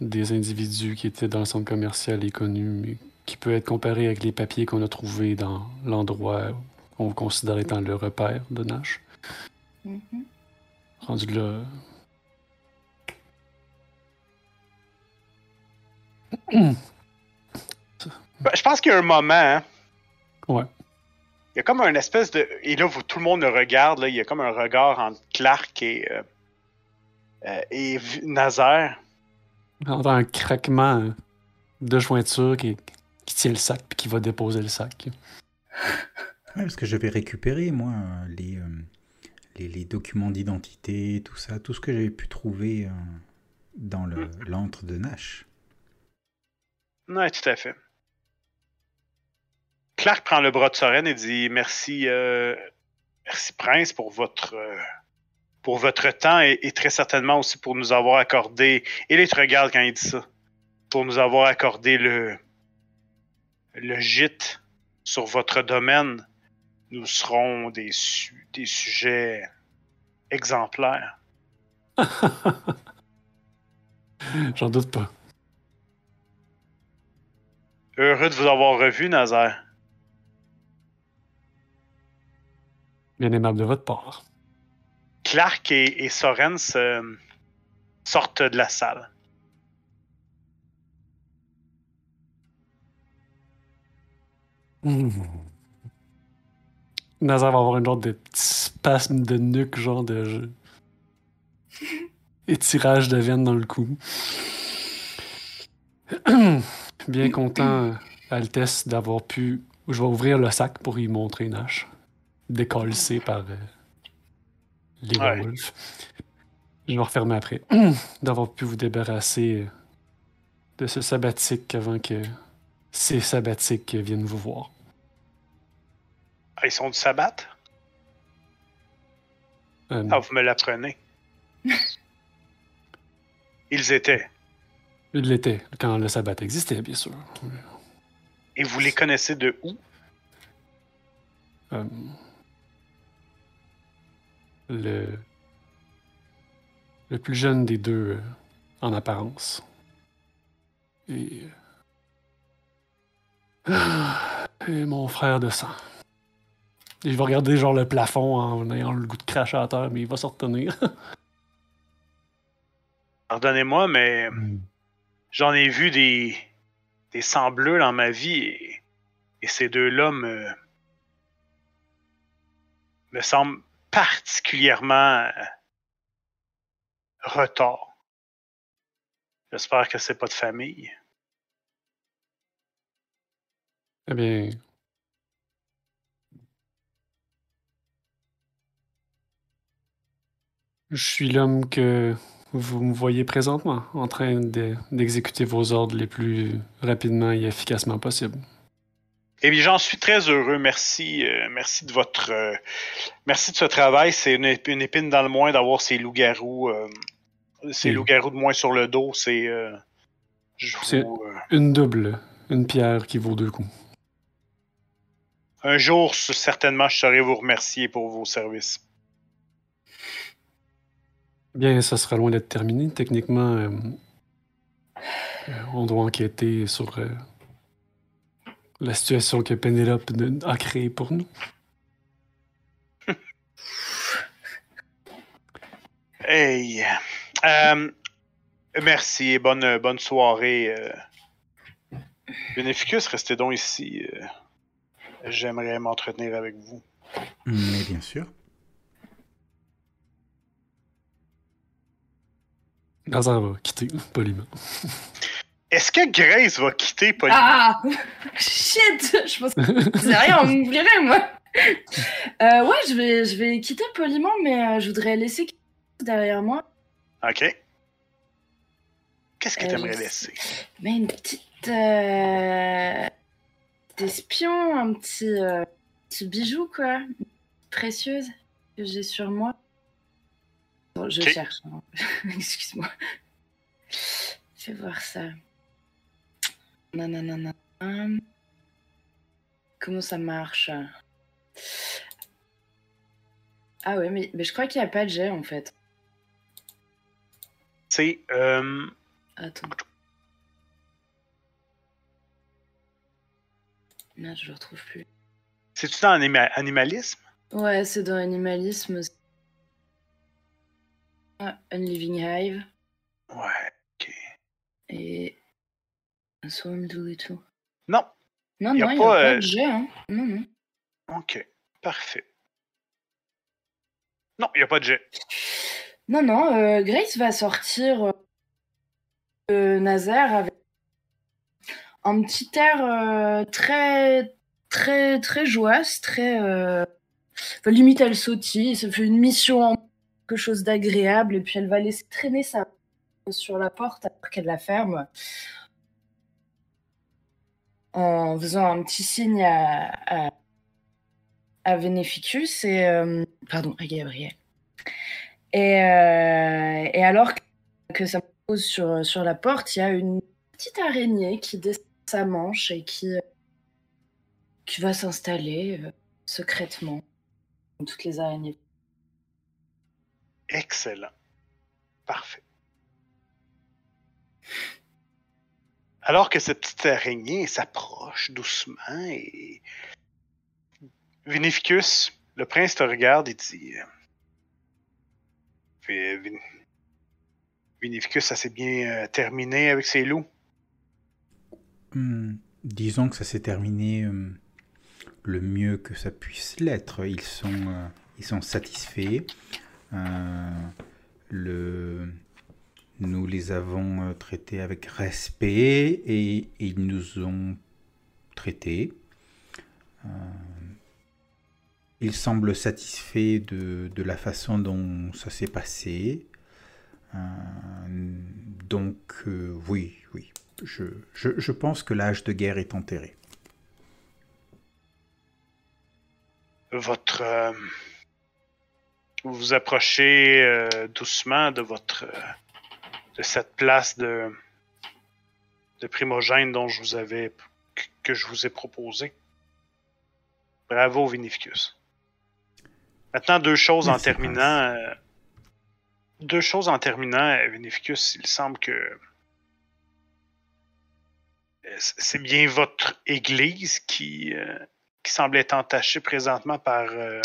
des individus qui étaient dans le centre commercial est connu, mais qui peut être comparé avec les papiers qu'on a trouvés dans l'endroit qu'on considère étant le repère de Nash. Mhm. Rendu là. Je pense qu'il y a un moment. hein. Ouais. Il y a comme un espèce de. Et là, vous- tout le monde le regarde. Là, il y a comme un regard entre Clark et, euh, euh, et Nazaire. On entend un craquement de jointure qui, qui tient le sac puis qui va déposer le sac. Ouais, parce que je vais récupérer, moi, les, euh, les, les documents d'identité, tout ça, tout ce que j'avais pu trouver euh, dans le- l'antre de Nash. Oui, tout à fait. Clark prend le bras de Soren et dit Merci, euh, merci Prince, pour votre, euh, pour votre temps et, très certainement aussi pour nous avoir accordé. Et il te regarde quand il dit ça. Pour nous avoir accordé le, le gîte sur votre domaine. Nous serons des, su- des sujets exemplaires. J'en doute pas. Heureux de vous avoir revu, Nazaire. Bien aimable de votre part. Clark et, et Sorens euh, sortent de la salle. Mmh. Nazar va avoir un genre de petit spasme de nuque, genre de. étirage de veine dans le cou. Bien content, Altesse, d'avoir pu. Je vais ouvrir le sac pour y montrer Nash. Décalcé par euh, les Ouais. werewolves. Je vais refermer après. d'avoir pu vous débarrasser euh, de ce sabbatique avant que ces sabbatiques viennent vous voir. Ah, ils sont du sabbat? Euh, Ah, vous me l'apprenez. Ils étaient. Il l'était quand le sabbat existait, bien sûr. Et vous les connaissez de où? Euh, le, le plus jeune des deux, euh, en apparence, Et. Ah, Et mon frère de sang. Et je vais regarder genre le plafond en ayant le goût de cracher à terre, mais il va se retenir. Pardonnez-moi, mais j'en ai vu des, des sangs dans ma vie et, ces deux-là me, me semblent particulièrement euh, retors. J'espère que c'est pas de famille. eh bien. Je suis l'homme que vous me voyez présentement, en train de- d'exécuter vos ordres les plus rapidement et efficacement possible. Eh bien, j'en suis très heureux. Merci, euh, merci de votre, euh, merci de ce travail. C'est une, ép- une épine dans le moins d'avoir ces loups-garous, euh, ces Oui. loups-garous de moins sur le dos. C'est, C'est- Une double, une pierre qui vaut deux coups. un jour, certainement, je saurai vous remercier pour vos services. Bien, ça sera loin d'être terminé. Techniquement, euh, euh, on doit enquêter sur euh, la situation que Penelope a créée pour nous. Hey, euh, merci et bonne, bonne soirée. Euh, Beneficus, restez donc ici. J'aimerais m'entretenir avec vous. Mais bien sûr. Lazare va quitter poliment. Est-ce que Grace va quitter Pauline? Ah Shit Je pense que c'est rien, on m'oublierait, moi. Euh, ouais, je vais, je vais quitter poliment, mais euh, je voudrais laisser quelque chose derrière moi. Ok. Qu'est-ce que Euh, t'aimerais laisser? Mais une petite. Euh... petit espion, un petit, euh, petit bijou, quoi. Précieuse que j'ai sur moi. Bon, je cherche. hein. Excuse-moi. Fais voir ça. Nanana. Comment ça marche? Ah ouais, mais, mais je crois qu'il n'y a pas de jet en fait. C'est. Euh, Attends. Non, je le retrouve plus. C'est-tu dans anima- animalisme? Ouais, c'est dans Animalisme. Ah, Unliving Hive Ouais. Ok. et Swarm Doolittle. Non. Non, Y a non, il n'y a pas euh, de jet, hein. Non, non. Ok. Parfait. Non, il n'y a pas de jet. Non, non, euh, Grace va sortir euh, de Nazaire avec un petit air euh, très, très, très joyeux, très. Enfin, limite, elle sautille, ça fait une mission en chose d'agréable, et puis elle va laisser traîner sa sur la porte après qu'elle la ferme. En faisant un petit signe à, à, Veneficus et. euh, pardon, à Gabriel. Et, euh, et alors que ça pose sur, sur la porte, il y a une petite araignée qui descend sa manche et qui, qui va s'installer euh, secrètement, toutes les araignées. Excellent. Parfait. Alors que cette petite araignée s'approche doucement et. Vinificus, le prince te regarde et dit. euh, Vinificus, ça s'est bien euh, terminé avec ses loups? Hmm, disons que ça s'est terminé euh, le mieux que ça puisse l'être. Ils sont satisfaits. Euh, le, nous les avons euh, traités avec respect et ils nous ont traités. Euh, ils semblent satisfaits de, de la façon dont ça s'est passé. Donc, oui, oui. Je, je, je pense que l'âge de guerre est enterré. Votre. Vous vous approchez euh, doucement de votre. euh, de cette place de. de primogène dont je vous avais. que- je vous ai proposé. Bravo, Vinificus. Maintenant, deux choses en terminant. euh, deux choses en terminant, Vinificus. Il semble que. c'est bien votre église qui, euh, qui semble être entachée présentement par euh,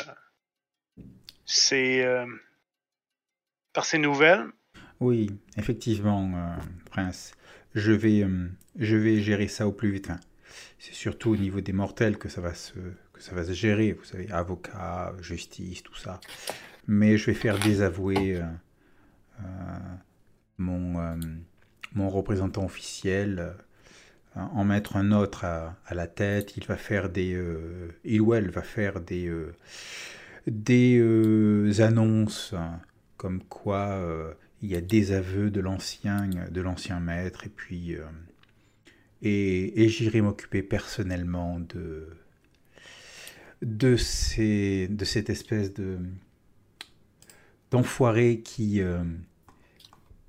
ces, euh, par ces nouvelles. Oui, effectivement, Prince. Je vais, je vais gérer ça au plus vite. Hein. C'est surtout au niveau des mortels que ça va se, que ça va se gérer. Vous savez, avocat, justice, tout ça. Mais je vais faire désavouer mon, mon représentant officiel en mettre un autre à, la tête, il va faire des, euh, il ou elle va faire des, euh, des euh, annonces comme quoi il y a des aveux de l'ancien, de l'ancien maître, et puis et, et j'irai m'occuper personnellement de de ces, de cette espèce de d'enfoiré qui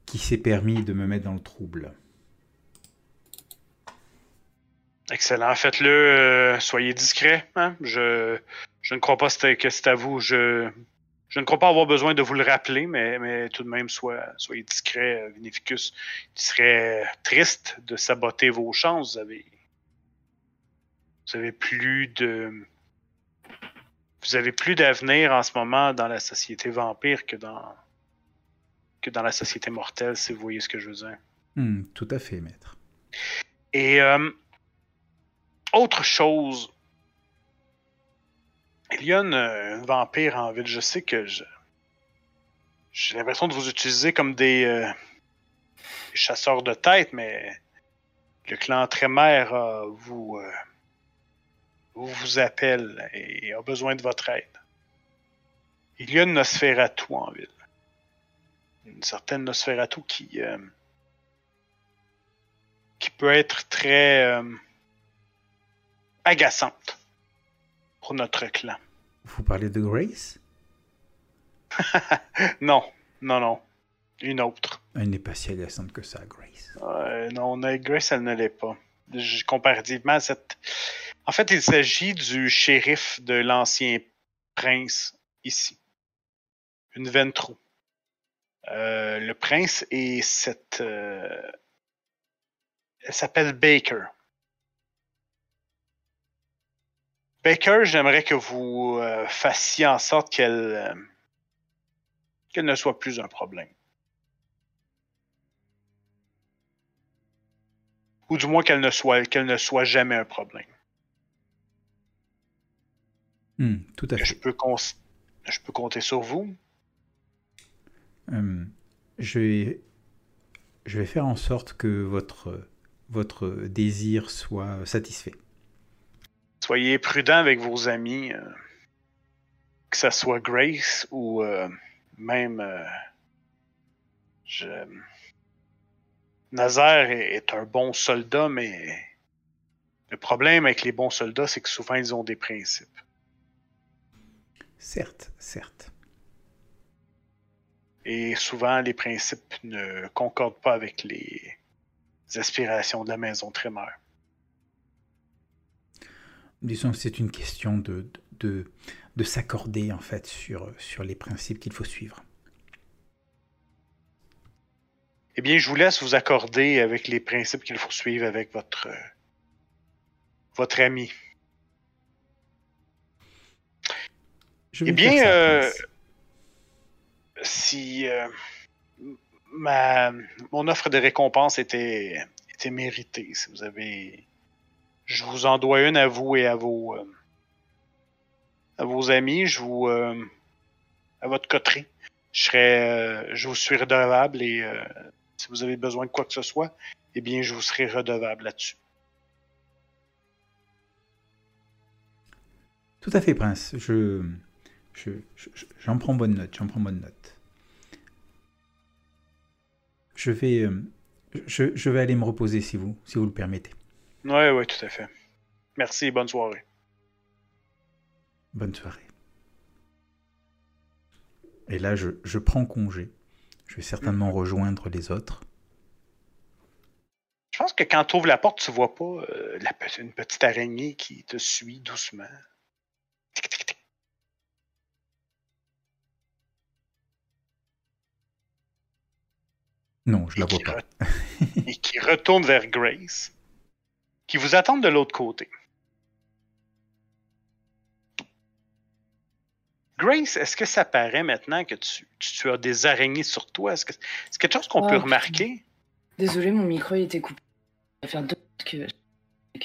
qui s'est permis de me mettre dans le trouble. Excellent. Faites-le. Euh, soyez discret. Hein. Je, je ne crois pas que c'est à vous. Je, je ne crois pas avoir besoin de vous le rappeler, mais, mais tout de même, soyez discret, euh, Vinificus. Il serait triste de saboter vos chances. Vous avez, vous avez plus de. Vous avez plus d'avenir en ce moment dans la société vampire que dans, que dans la société mortelle, si vous voyez ce que je veux dire. Hmm, tout à fait, maître. Et euh, autre chose. Il y a une, vampire en ville. Je sais que. J'ai l'impression de vous utiliser comme des, euh, chasseurs de tête, mais le clan Trémère euh, vous, vous appelle et a besoin de votre aide. Il y a une Nosferatu en ville. Une certaine Nosferatu qui, euh, qui peut être très agaçante pour notre clan. Vous parlez de Grace? Non, non, non. Une autre. Elle n'est pas si agaçante que ça, Grace. Euh, non, Grace, elle ne l'est pas. comparativement à cette. En fait, il s'agit du shérif de l'ancien prince ici. Une Ventrou. Euh, le prince est cette. Euh, elle s'appelle Baker. Baker, j'aimerais que vous euh, fassiez en sorte qu'elle euh, qu'elle ne soit plus un problème. Ou du moins qu'elle ne soit qu'elle ne soit jamais un problème. Hmm, tout à fait. Je peux, je peux compter sur vous? Hum, je, vais... je vais faire en sorte que votre, votre désir soit satisfait soyez prudent avec vos amis, euh, que ce soit Grace ou euh, même euh, je... Nazaire est, un bon soldat, mais le problème avec les bons soldats, c'est que souvent ils ont des principes. Certes, certes. Et souvent, les principes ne concordent pas avec les aspirations de la maison Trémeur. Disons que c'est une question de, de, de s'accorder en fait sur, sur les principes qu'il faut suivre. Eh bien, je vous laisse vous accorder avec les principes qu'il faut suivre avec votre, votre ami. eh bien, euh, si euh, ma, mon offre de récompense était, était méritée, si vous avez je vous en dois une à vous et à vos, euh, à vos amis. Je vous, euh, à votre coterie. Je serai, euh, je vous suis redevable et si vous avez besoin de quoi que ce soit, eh bien, je vous serai redevable là-dessus. Tout à fait, Prince. Je, j'en prends bonne note. J'en prends bonne note. Je vais, je, je vais aller me reposer si vous, si vous le permettez. Oui, oui, tout à fait. Merci, bonne soirée. Bonne soirée. Et là, je, je prends congé. Je vais certainement rejoindre les autres. Je pense que quand tu ouvres la porte, tu vois pas euh, la, une petite araignée qui te suit doucement. Non, je la vois pas. et qui retourne vers Grace qui vous attendent de l'autre côté. Grace, est-ce que ça paraît maintenant que tu, tu as des araignées sur toi? Est-ce que c'est quelque chose qu'on Oh, peut putain. remarquer? Désolé, mon micro il était coupé. Ça va faire deux que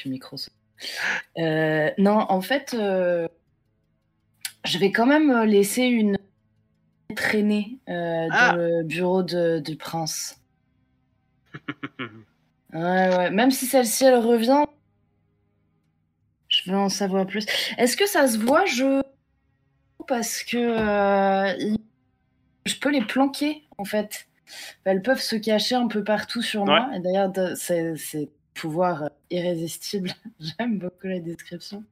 le micro. Euh, non, en fait, euh, je vais quand même laisser une traînée euh, Ah. dans le bureau de- du prince. Ouais, ouais. Même si celle-ci elle revient, je veux en savoir plus. Est-ce que ça se voit Je parce que euh, je peux les planquer en fait. Elles peuvent se cacher un peu partout sur moi. Et d'ailleurs, c'est c'est pouvoir euh, irrésistible. J'aime beaucoup la description.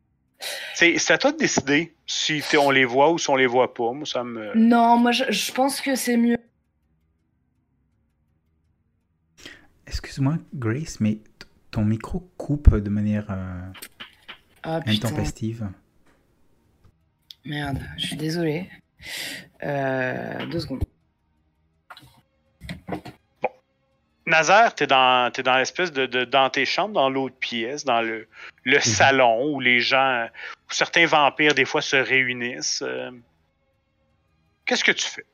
C'est c'est à toi de décider si on les voit ou si on les voit pas. Moi, ça me. Non, moi je, je pense que c'est mieux. Excuse-moi, Grace, mais ton micro coupe de manière euh, Ah intempestive. merde, je suis désolée. Euh, deux secondes. Nazaire, t'es dans, t'es dans l'espèce de, de- dans tes chambres, dans l'autre pièce, dans le, le salon où les gens, où certains vampires des fois se réunissent. euh. Qu'est-ce que tu fais?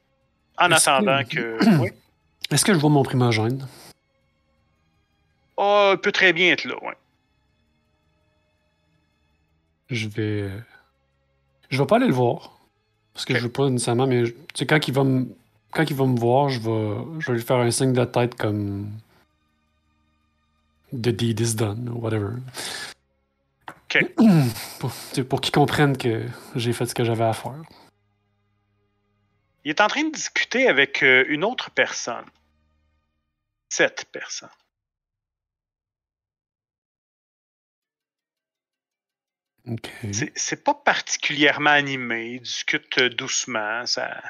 En Est-ce attendant que- que, oui. Est-ce que je vois mon primogène? Oh, il peut très bien être là, ouais. Je vais. Je vais pas aller le voir. Parce que je veux pas nécessairement, mais tu quand il va me. Quand il va me voir, je vais, je vais lui faire un signe de tête comme. The deed is done, ou whatever. Ok. pour pour qu'il comprenne que j'ai fait ce que j'avais à faire. Il est en train de discuter avec euh, une autre personne. Cette personne. C'est- pas particulièrement animé. Il discute euh, doucement. Ça,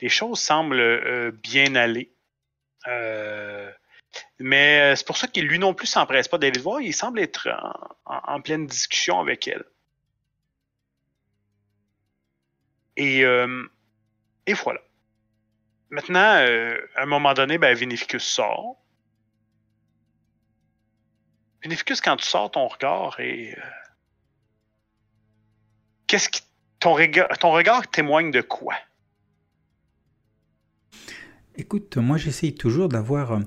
les choses semblent euh, bien aller. Euh, mais c'est pour ça qu'il lui non plus s'empresse pas d'aller le voir. Il semble être en, pleine discussion avec elle. Et, et voilà. Maintenant, à un moment donné, ben, Vinificus sort. Vinificus, quand tu sors ton regard euh, Qu'est-ce qui. Ton regard, ton regard témoigne de quoi? Écoute, moi j'essaye toujours d'avoir euh,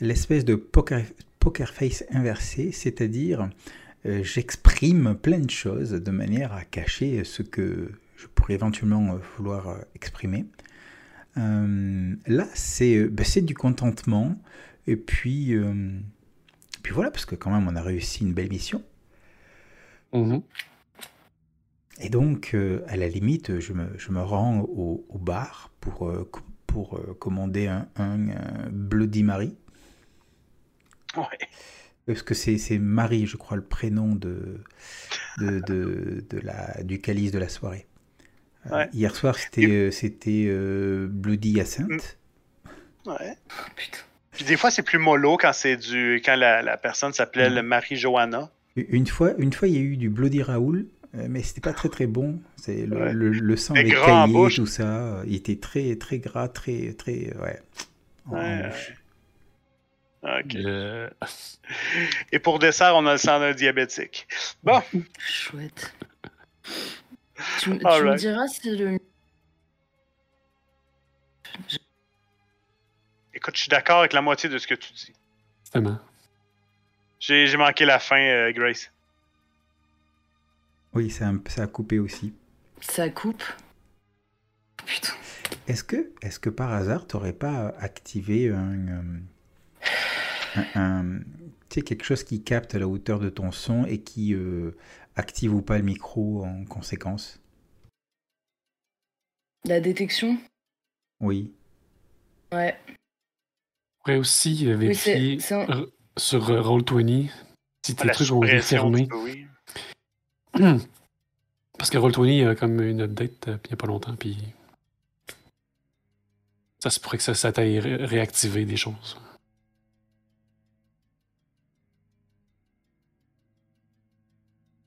l'espèce de poker, poker face inversé, c'est-à-dire euh, j'exprime plein de choses de manière à cacher ce que je pourrais éventuellement euh, vouloir exprimer. Euh, là, c'est ben, c'est du contentement, et puis, euh, puis voilà, parce que quand même on a réussi une belle mission. Mhm. Et donc, euh, à la limite, je me, je me rends au, au bar pour, euh, pour euh, commander un, un, Bloody Mary. Ouais. Parce que c'est c'est Marie, je crois, le prénom de, de, de, de la, du calice de la soirée. Ouais. hier soir, c'était c'était Bloody Hyacinthe. Ouais. Oh, putain. Puis des fois, c'est plus mollo quand c'est du. quand la, la personne s'appelait Mm. Marie-Johanna. Une fois, une fois, il y a eu du Bloody Raoul, mais c'était pas très très bon. C'est le, Ouais. le, le sang avait caillé, tout ça. Il était très très gras, très très ouais. en-. Ok. Euh, Et pour dessert, on a le sang d'un diabétique. Bon, Chouette. Tu, me diras si le. écoute, je suis d'accord avec la moitié de ce que tu dis. Justement. J'ai j'ai manqué la fin, euh, Grace. Oui, ça, ça a coupé aussi. Ça coupe. Putain. Est-ce que, est-ce que par hasard, tu n'aurais pas activé un, euh, un, un- tu sais, quelque chose qui capte la hauteur de ton son et qui euh, active ou pas le micro en conséquence? La détection? Oui. Ouais. Pourrait aussi euh, Oui, vérifier c'est un- sur euh, Roll20 si tes la trucs ont été fermés. bruit. Parce que Roll20 a comme une update euh, il n'y a pas longtemps, puis ça se pourrait que ça, ça t'aille des choses.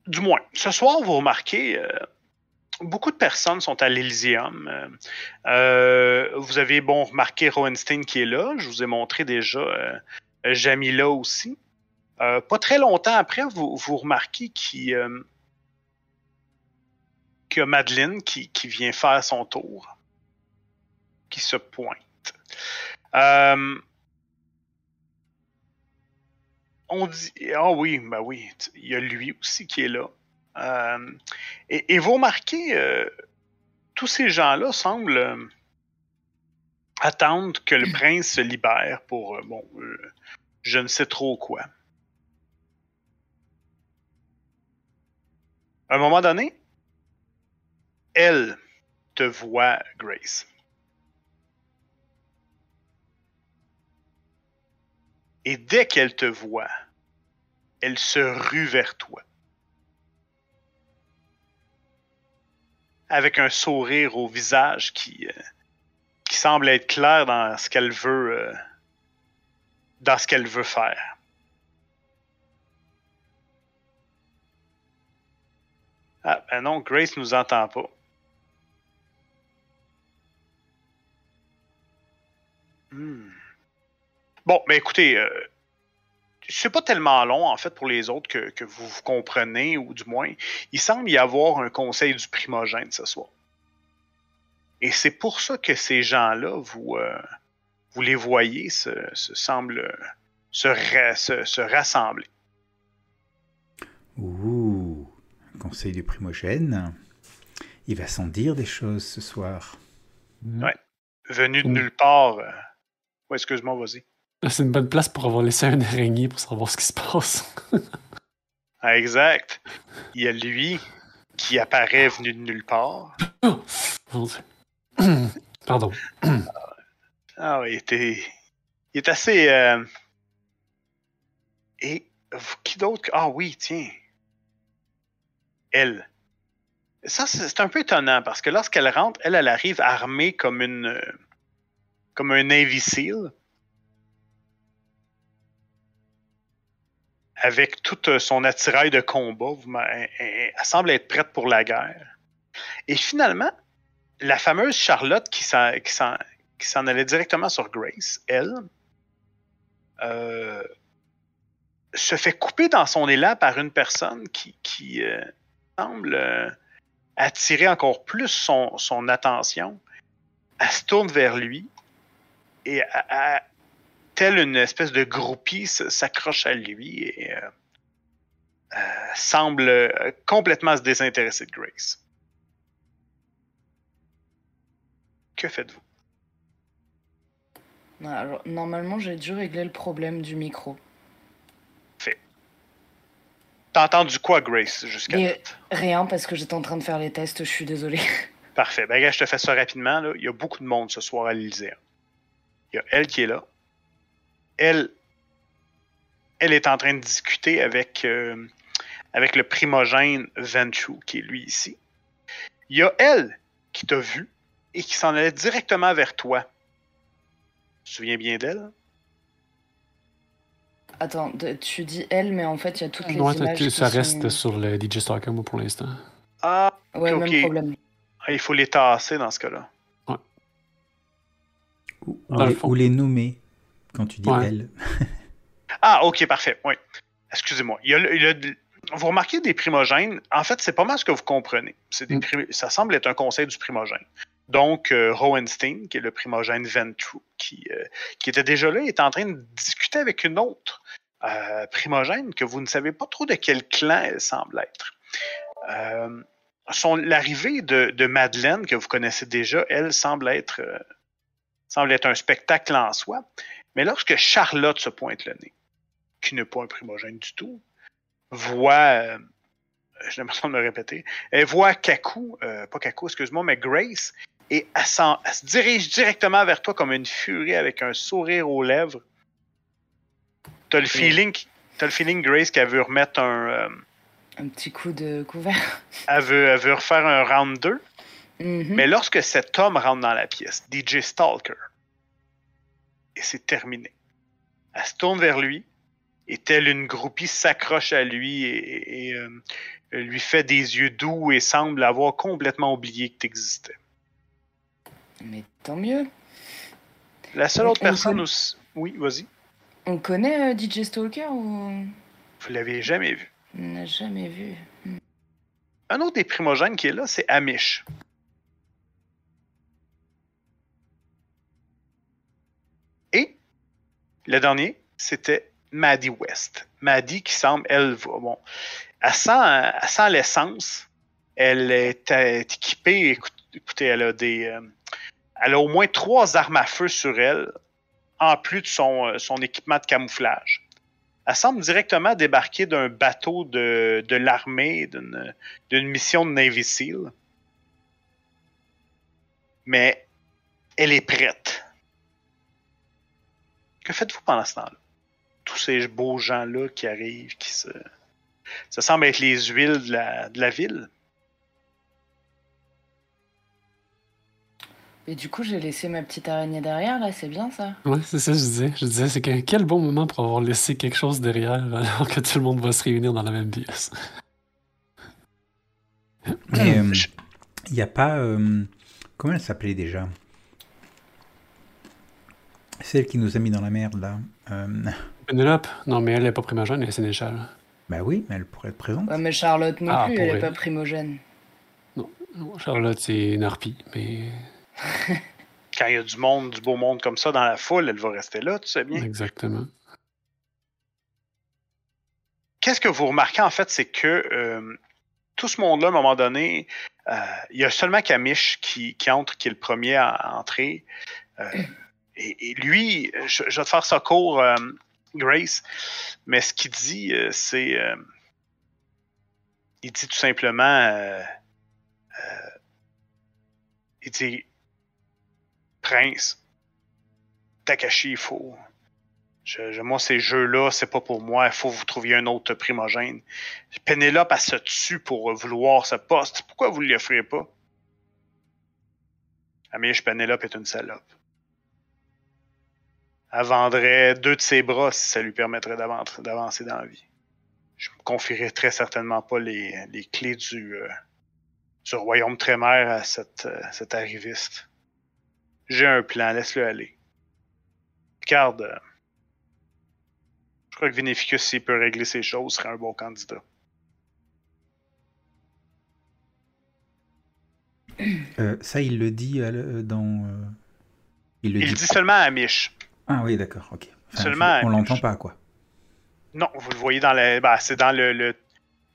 Du moins, ce soir, vous remarquez, euh, beaucoup de personnes sont à l'Elysium. Euh, euh, vous avez, bon, remarqué Rowenstein qui est là. Je vous ai montré déjà euh, Jamila aussi. Euh, pas très longtemps après, vous, vous remarquez qu'il a Madeleine qui, qui, vient faire son tour, qui se pointe. Euh, on dit. Ah oui, ben oui, il y a lui aussi qui est là. Euh, et, vous remarquez, euh, tous ces gens-là semblent attendre que le prince se libère pour, bon, je ne sais trop quoi. À un moment donné, elle te voit, Grace. Et dès qu'elle te voit, elle se rue vers toi. Avec un sourire au visage qui, euh, qui semble être clair dans ce qu'elle veut, euh, veut faire. Ah, ben non, Grace nous entend pas. Hmm. Bon, mais écoutez, euh, c'est pas tellement long, en fait, pour les autres que, vous, comprenez, ou du moins, il semble y avoir un conseil du primogène ce soir. Et c'est pour ça que ces gens-là, vous, euh, vous les voyez, se, semblent se, se, rassembler. Ouh, un conseil du primogène. Il va s'en dire des choses ce soir. Ouais. Venu de nulle part. Euh, excuse-moi, vas-y. C'est une bonne place pour avoir laissé un araignée pour savoir ce qui se passe. Ah, exact. Il y a lui qui apparaît venu de nulle part. Pardon. Ah, il était. Il est assez. Euh, Et qui d'autre? Ah oui, tiens. Elle. Ça, c'est un peu étonnant parce que lorsqu'elle rentre, elle, elle arrive armée comme une. Comme un Navy avec tout euh, son attirail de combat, elle, semble être prête pour la guerre. Et finalement, la fameuse Charlotte qui s'en allait directement sur Grace, elle, euh, se fait couper dans son élan par une personne qui, euh, semble attirer encore plus son, attention. Elle se tourne vers lui et elle, telle une espèce de groupie, s'accroche à lui et euh, euh, semble euh, complètement se désintéresser de Grace. Que faites-vous? normalement, j'ai dû régler le problème du micro. Fait. T'as entendu quoi, Grace, jusqu'à Rien, parce que j'étais en train de faire les tests, je suis désolé. Parfait. Ben, je te fais ça rapidement. Là. Il y a beaucoup de monde ce soir à l'Élysée. Il y a elle qui est là elle, elle est en train de discuter avec, euh, avec le primogène Ventrue, qui est lui ici. Il y a elle qui t'a vu et qui s'en allait directement vers toi. Tu te souviens bien d'elle? Attends, tu dis elle, mais en fait, il y a toutes les images ça reste sur le DJ Stalker, moi, pour l'instant. Ah, ouais, même problème. Ah, il faut les tasser dans ce cas-là. Ou les nommer quand tu dis elle. ah, ok, parfait. Oui. Excusez-moi. vous remarquez des primogènes. En fait, c'est pas mal ce que vous comprenez. Des mm. Ça semble être un conseil du primogène. Donc, euh, Hohenstein, qui est le primogène Ventrue, qui, euh, qui était déjà là, est en train de discuter avec une autre euh, primogène que vous ne savez pas trop de quel clan elle semble être. L'arrivée de, de, Madeleine, que vous connaissez déjà, elle semble être, semble être un spectacle en soi. Mais lorsque Charlotte se pointe le nez, qui n'est pas un primogène du tout, voit, euh, j'ai l'impression de me répéter, elle voit Kaku, euh, pas Kaku, excuse-moi, mais Grace, et elle, se dirige directement vers toi comme une furie avec un sourire aux lèvres. T'as le feeling, as le feeling Grace qu'elle veut remettre un. Euh, un petit coup de couvert. Elle veut, elle veut refaire un round 2. Mm-hmm. Mais lorsque cet homme rentre dans la pièce, DJ Stalker, et c'est terminé. Elle se tourne vers lui et telle une groupie s'accroche à lui et, euh, lui fait des yeux doux et semble avoir complètement oublié que tu existais. Mais tant mieux. La seule autre personne aussi. Oui, vas-y. On connaît euh, DJ Stalker ou? Vous l'avez jamais vu. On n'a jamais vu. Un autre des primogènes qui est là, c'est Amish. Le dernier, c'était Maddie West. Maddie qui semble, elle, bon, elle sent, l'essence. Elle est euh, équipée, écoute- écoutez, elle a des, euh, elle a au moins trois armes à feu sur elle, en plus de son, euh, équipement de camouflage. Elle semble directement débarquer d'un bateau de, de l'armée, d'une mission de Navy SEAL. Mais elle est prête. Que faites-vous pendant ce temps-là? Tous ces beaux gens-là qui arrivent, qui se. Ça semble être les huiles de la, de la ville. Et du coup, j'ai laissé ma petite araignée derrière, là, c'est bien ça? Ouais, c'est ça que je disais. Je disais, c'est que quel bon moment pour avoir laissé quelque chose derrière alors que tout le monde va se réunir dans la même pièce. Mais euh, il n'y a pas. euh, comment elle s'appelait déjà? Celle qui nous a mis dans la merde là. Euh, Pénélope? Non, mais elle est pas primogène, elle est sénéchale. bah oui, mais elle pourrait être présente. Ouais, mais Charlotte non Ah, plus, elle est elle. pas primogène. Non, Charlotte, c'est une harpie, mais. Quand il y a du monde, du beau monde comme ça dans la foule, elle va rester là, tu sais bien. Exactement. Qu'est-ce que vous remarquez en fait, c'est que euh, tout ce monde-là, à un moment donné, euh, il y a seulement Kamish qui, qui entre, qui est le premier à, à entrer. Euh, et, lui, je, je vais te faire ça court, euh, Grace, mais ce qu'il dit, euh, c'est. euh, il dit tout simplement. euh, euh, il dit Prince, Takashi, il faut. Je, moi, ces jeux-là, c'est pas pour moi. Il faut que vous trouviez un autre primogène. Pénélope, elle se tue pour vouloir ce poste. Pourquoi vous ne lui offrez pas? Amiche Pénélope est une salope. Elle vendrait deux de ses bras si ça lui permettrait d'avan- d'avancer dans la vie. Je me confierai très certainement pas les, les clés du, euh, du royaume Trémère à cette, euh, cet arriviste. J'ai un plan, laisse-le aller. Regarde, euh, je crois que Vinificus, s'il peut régler ces choses, serait un bon candidat. Ça, il le dit dans. Il le Il dit. dit seulement à Amish. Ah oui, d'accord, ok. Enfin, Seulement on à- l'entend pas, quoi. Non, vous le voyez dans la. ben, c'est dans le. le-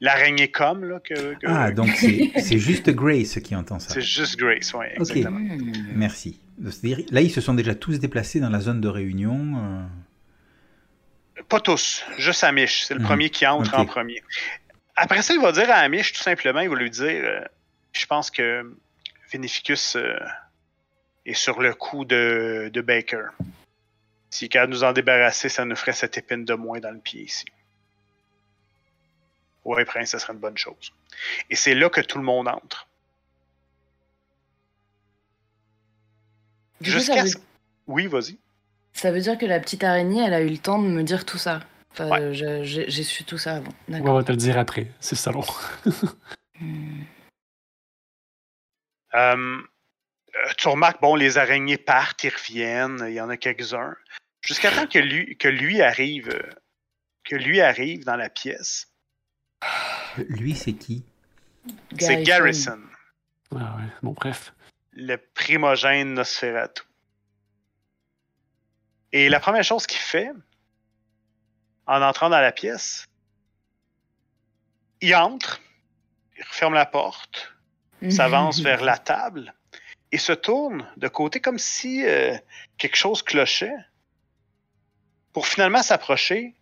L'araignée com, là, que. que- Ah, donc c'est juste Grace qui entend ça. C'est juste Grace, oui, exactement. Hmm. Merci. C'est-à-dire, là, ils se sont déjà tous déplacés dans la zone de réunion. euh, Pas tous, juste Amish. C'est le Mhm. premier qui entre en premier. Après ça, il va dire à Amish, tout simplement, il va lui dire euh, Je pense que Vinificus euh, est sur le coup de, de Baker. S'il est capable de nous en débarrasser, ça nous ferait cette épine de moins dans le pied ici. Ouais, Prince, ça serait une bonne chose. Et c'est là que tout le monde entre. Jusqu'à veut, ce- Oui, vas-y. ça veut dire que la petite araignée, elle a eu le temps de me dire tout ça. Enfin, Ouais. j'ai su tout ça avant. On va te le dire après, c'est le salon. Hmm. Euh, tu remarques, bon, les araignées partent, ils reviennent, il y en a quelques-uns. Jusqu'à temps que lui, que lui arrive, euh, que lui arrive dans la pièce. Lui, c'est qui? C'est Garrison, Ah ouais, bon, bref. le primogène Nosferatu. Et la première chose qu'il fait, en entrant dans la pièce, il entre, il referme la porte, s'avance vers la table et se tourne de côté comme si euh, quelque chose clochait pour finalement s'approcher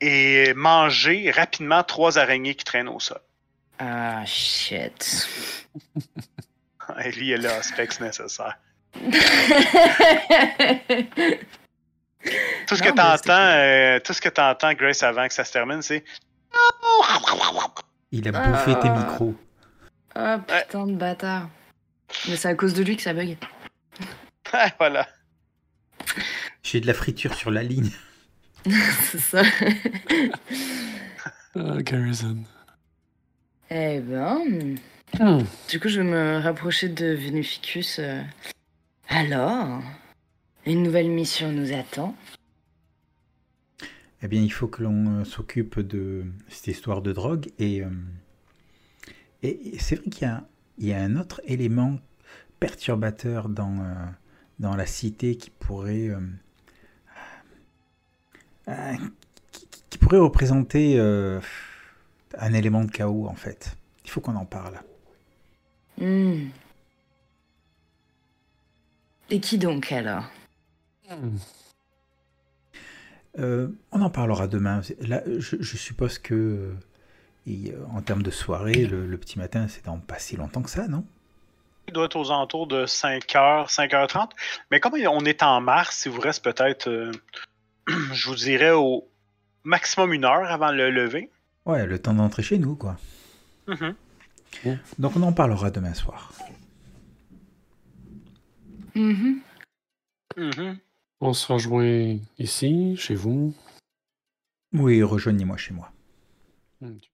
et manger rapidement trois araignées qui traînent au sol. Ah, shit. Il a le specs nécessaire. Tout ce que Non, t'entends, euh, tout ce que t'entends, Grace, avant que ça se termine, c'est Il a bouffé tes Ah. Oh putain de bâtard. Mais c'est à cause de lui que ça bug. voilà. J'ai de la friture sur la ligne. c'est ça. Ah, Garrison. eh ben. Hmm. Du coup, je vais me rapprocher de Venuficus. euh. Alors, une nouvelle mission nous attend. eh bien, il faut que l'on euh, s'occupe de cette histoire de drogue. Et, euh, et, c'est vrai qu'il y a, il y a un autre élément perturbateur dans, euh, dans la cité qui pourrait, euh, euh, qui, qui pourrait représenter un élément de chaos, en fait. Il faut qu'on en parle. Hmm. Et qui donc alors? On en parlera demain. Là, je, je suppose que, et, euh, en termes de soirée, le, le petit matin, c'est dans pas si longtemps que ça, non? Il doit être aux alentours de 5h, 5h30. Mais comme on est en mars, il vous reste peut-être, euh, je vous dirais, au maximum une heure avant le lever. Ouais, le temps d'entrer chez nous, quoi. Mhm. Donc on en parlera demain soir. Mhm. Mhm. On se rejoint ici, chez vous. Oui, rejoignez-moi chez moi. Ok.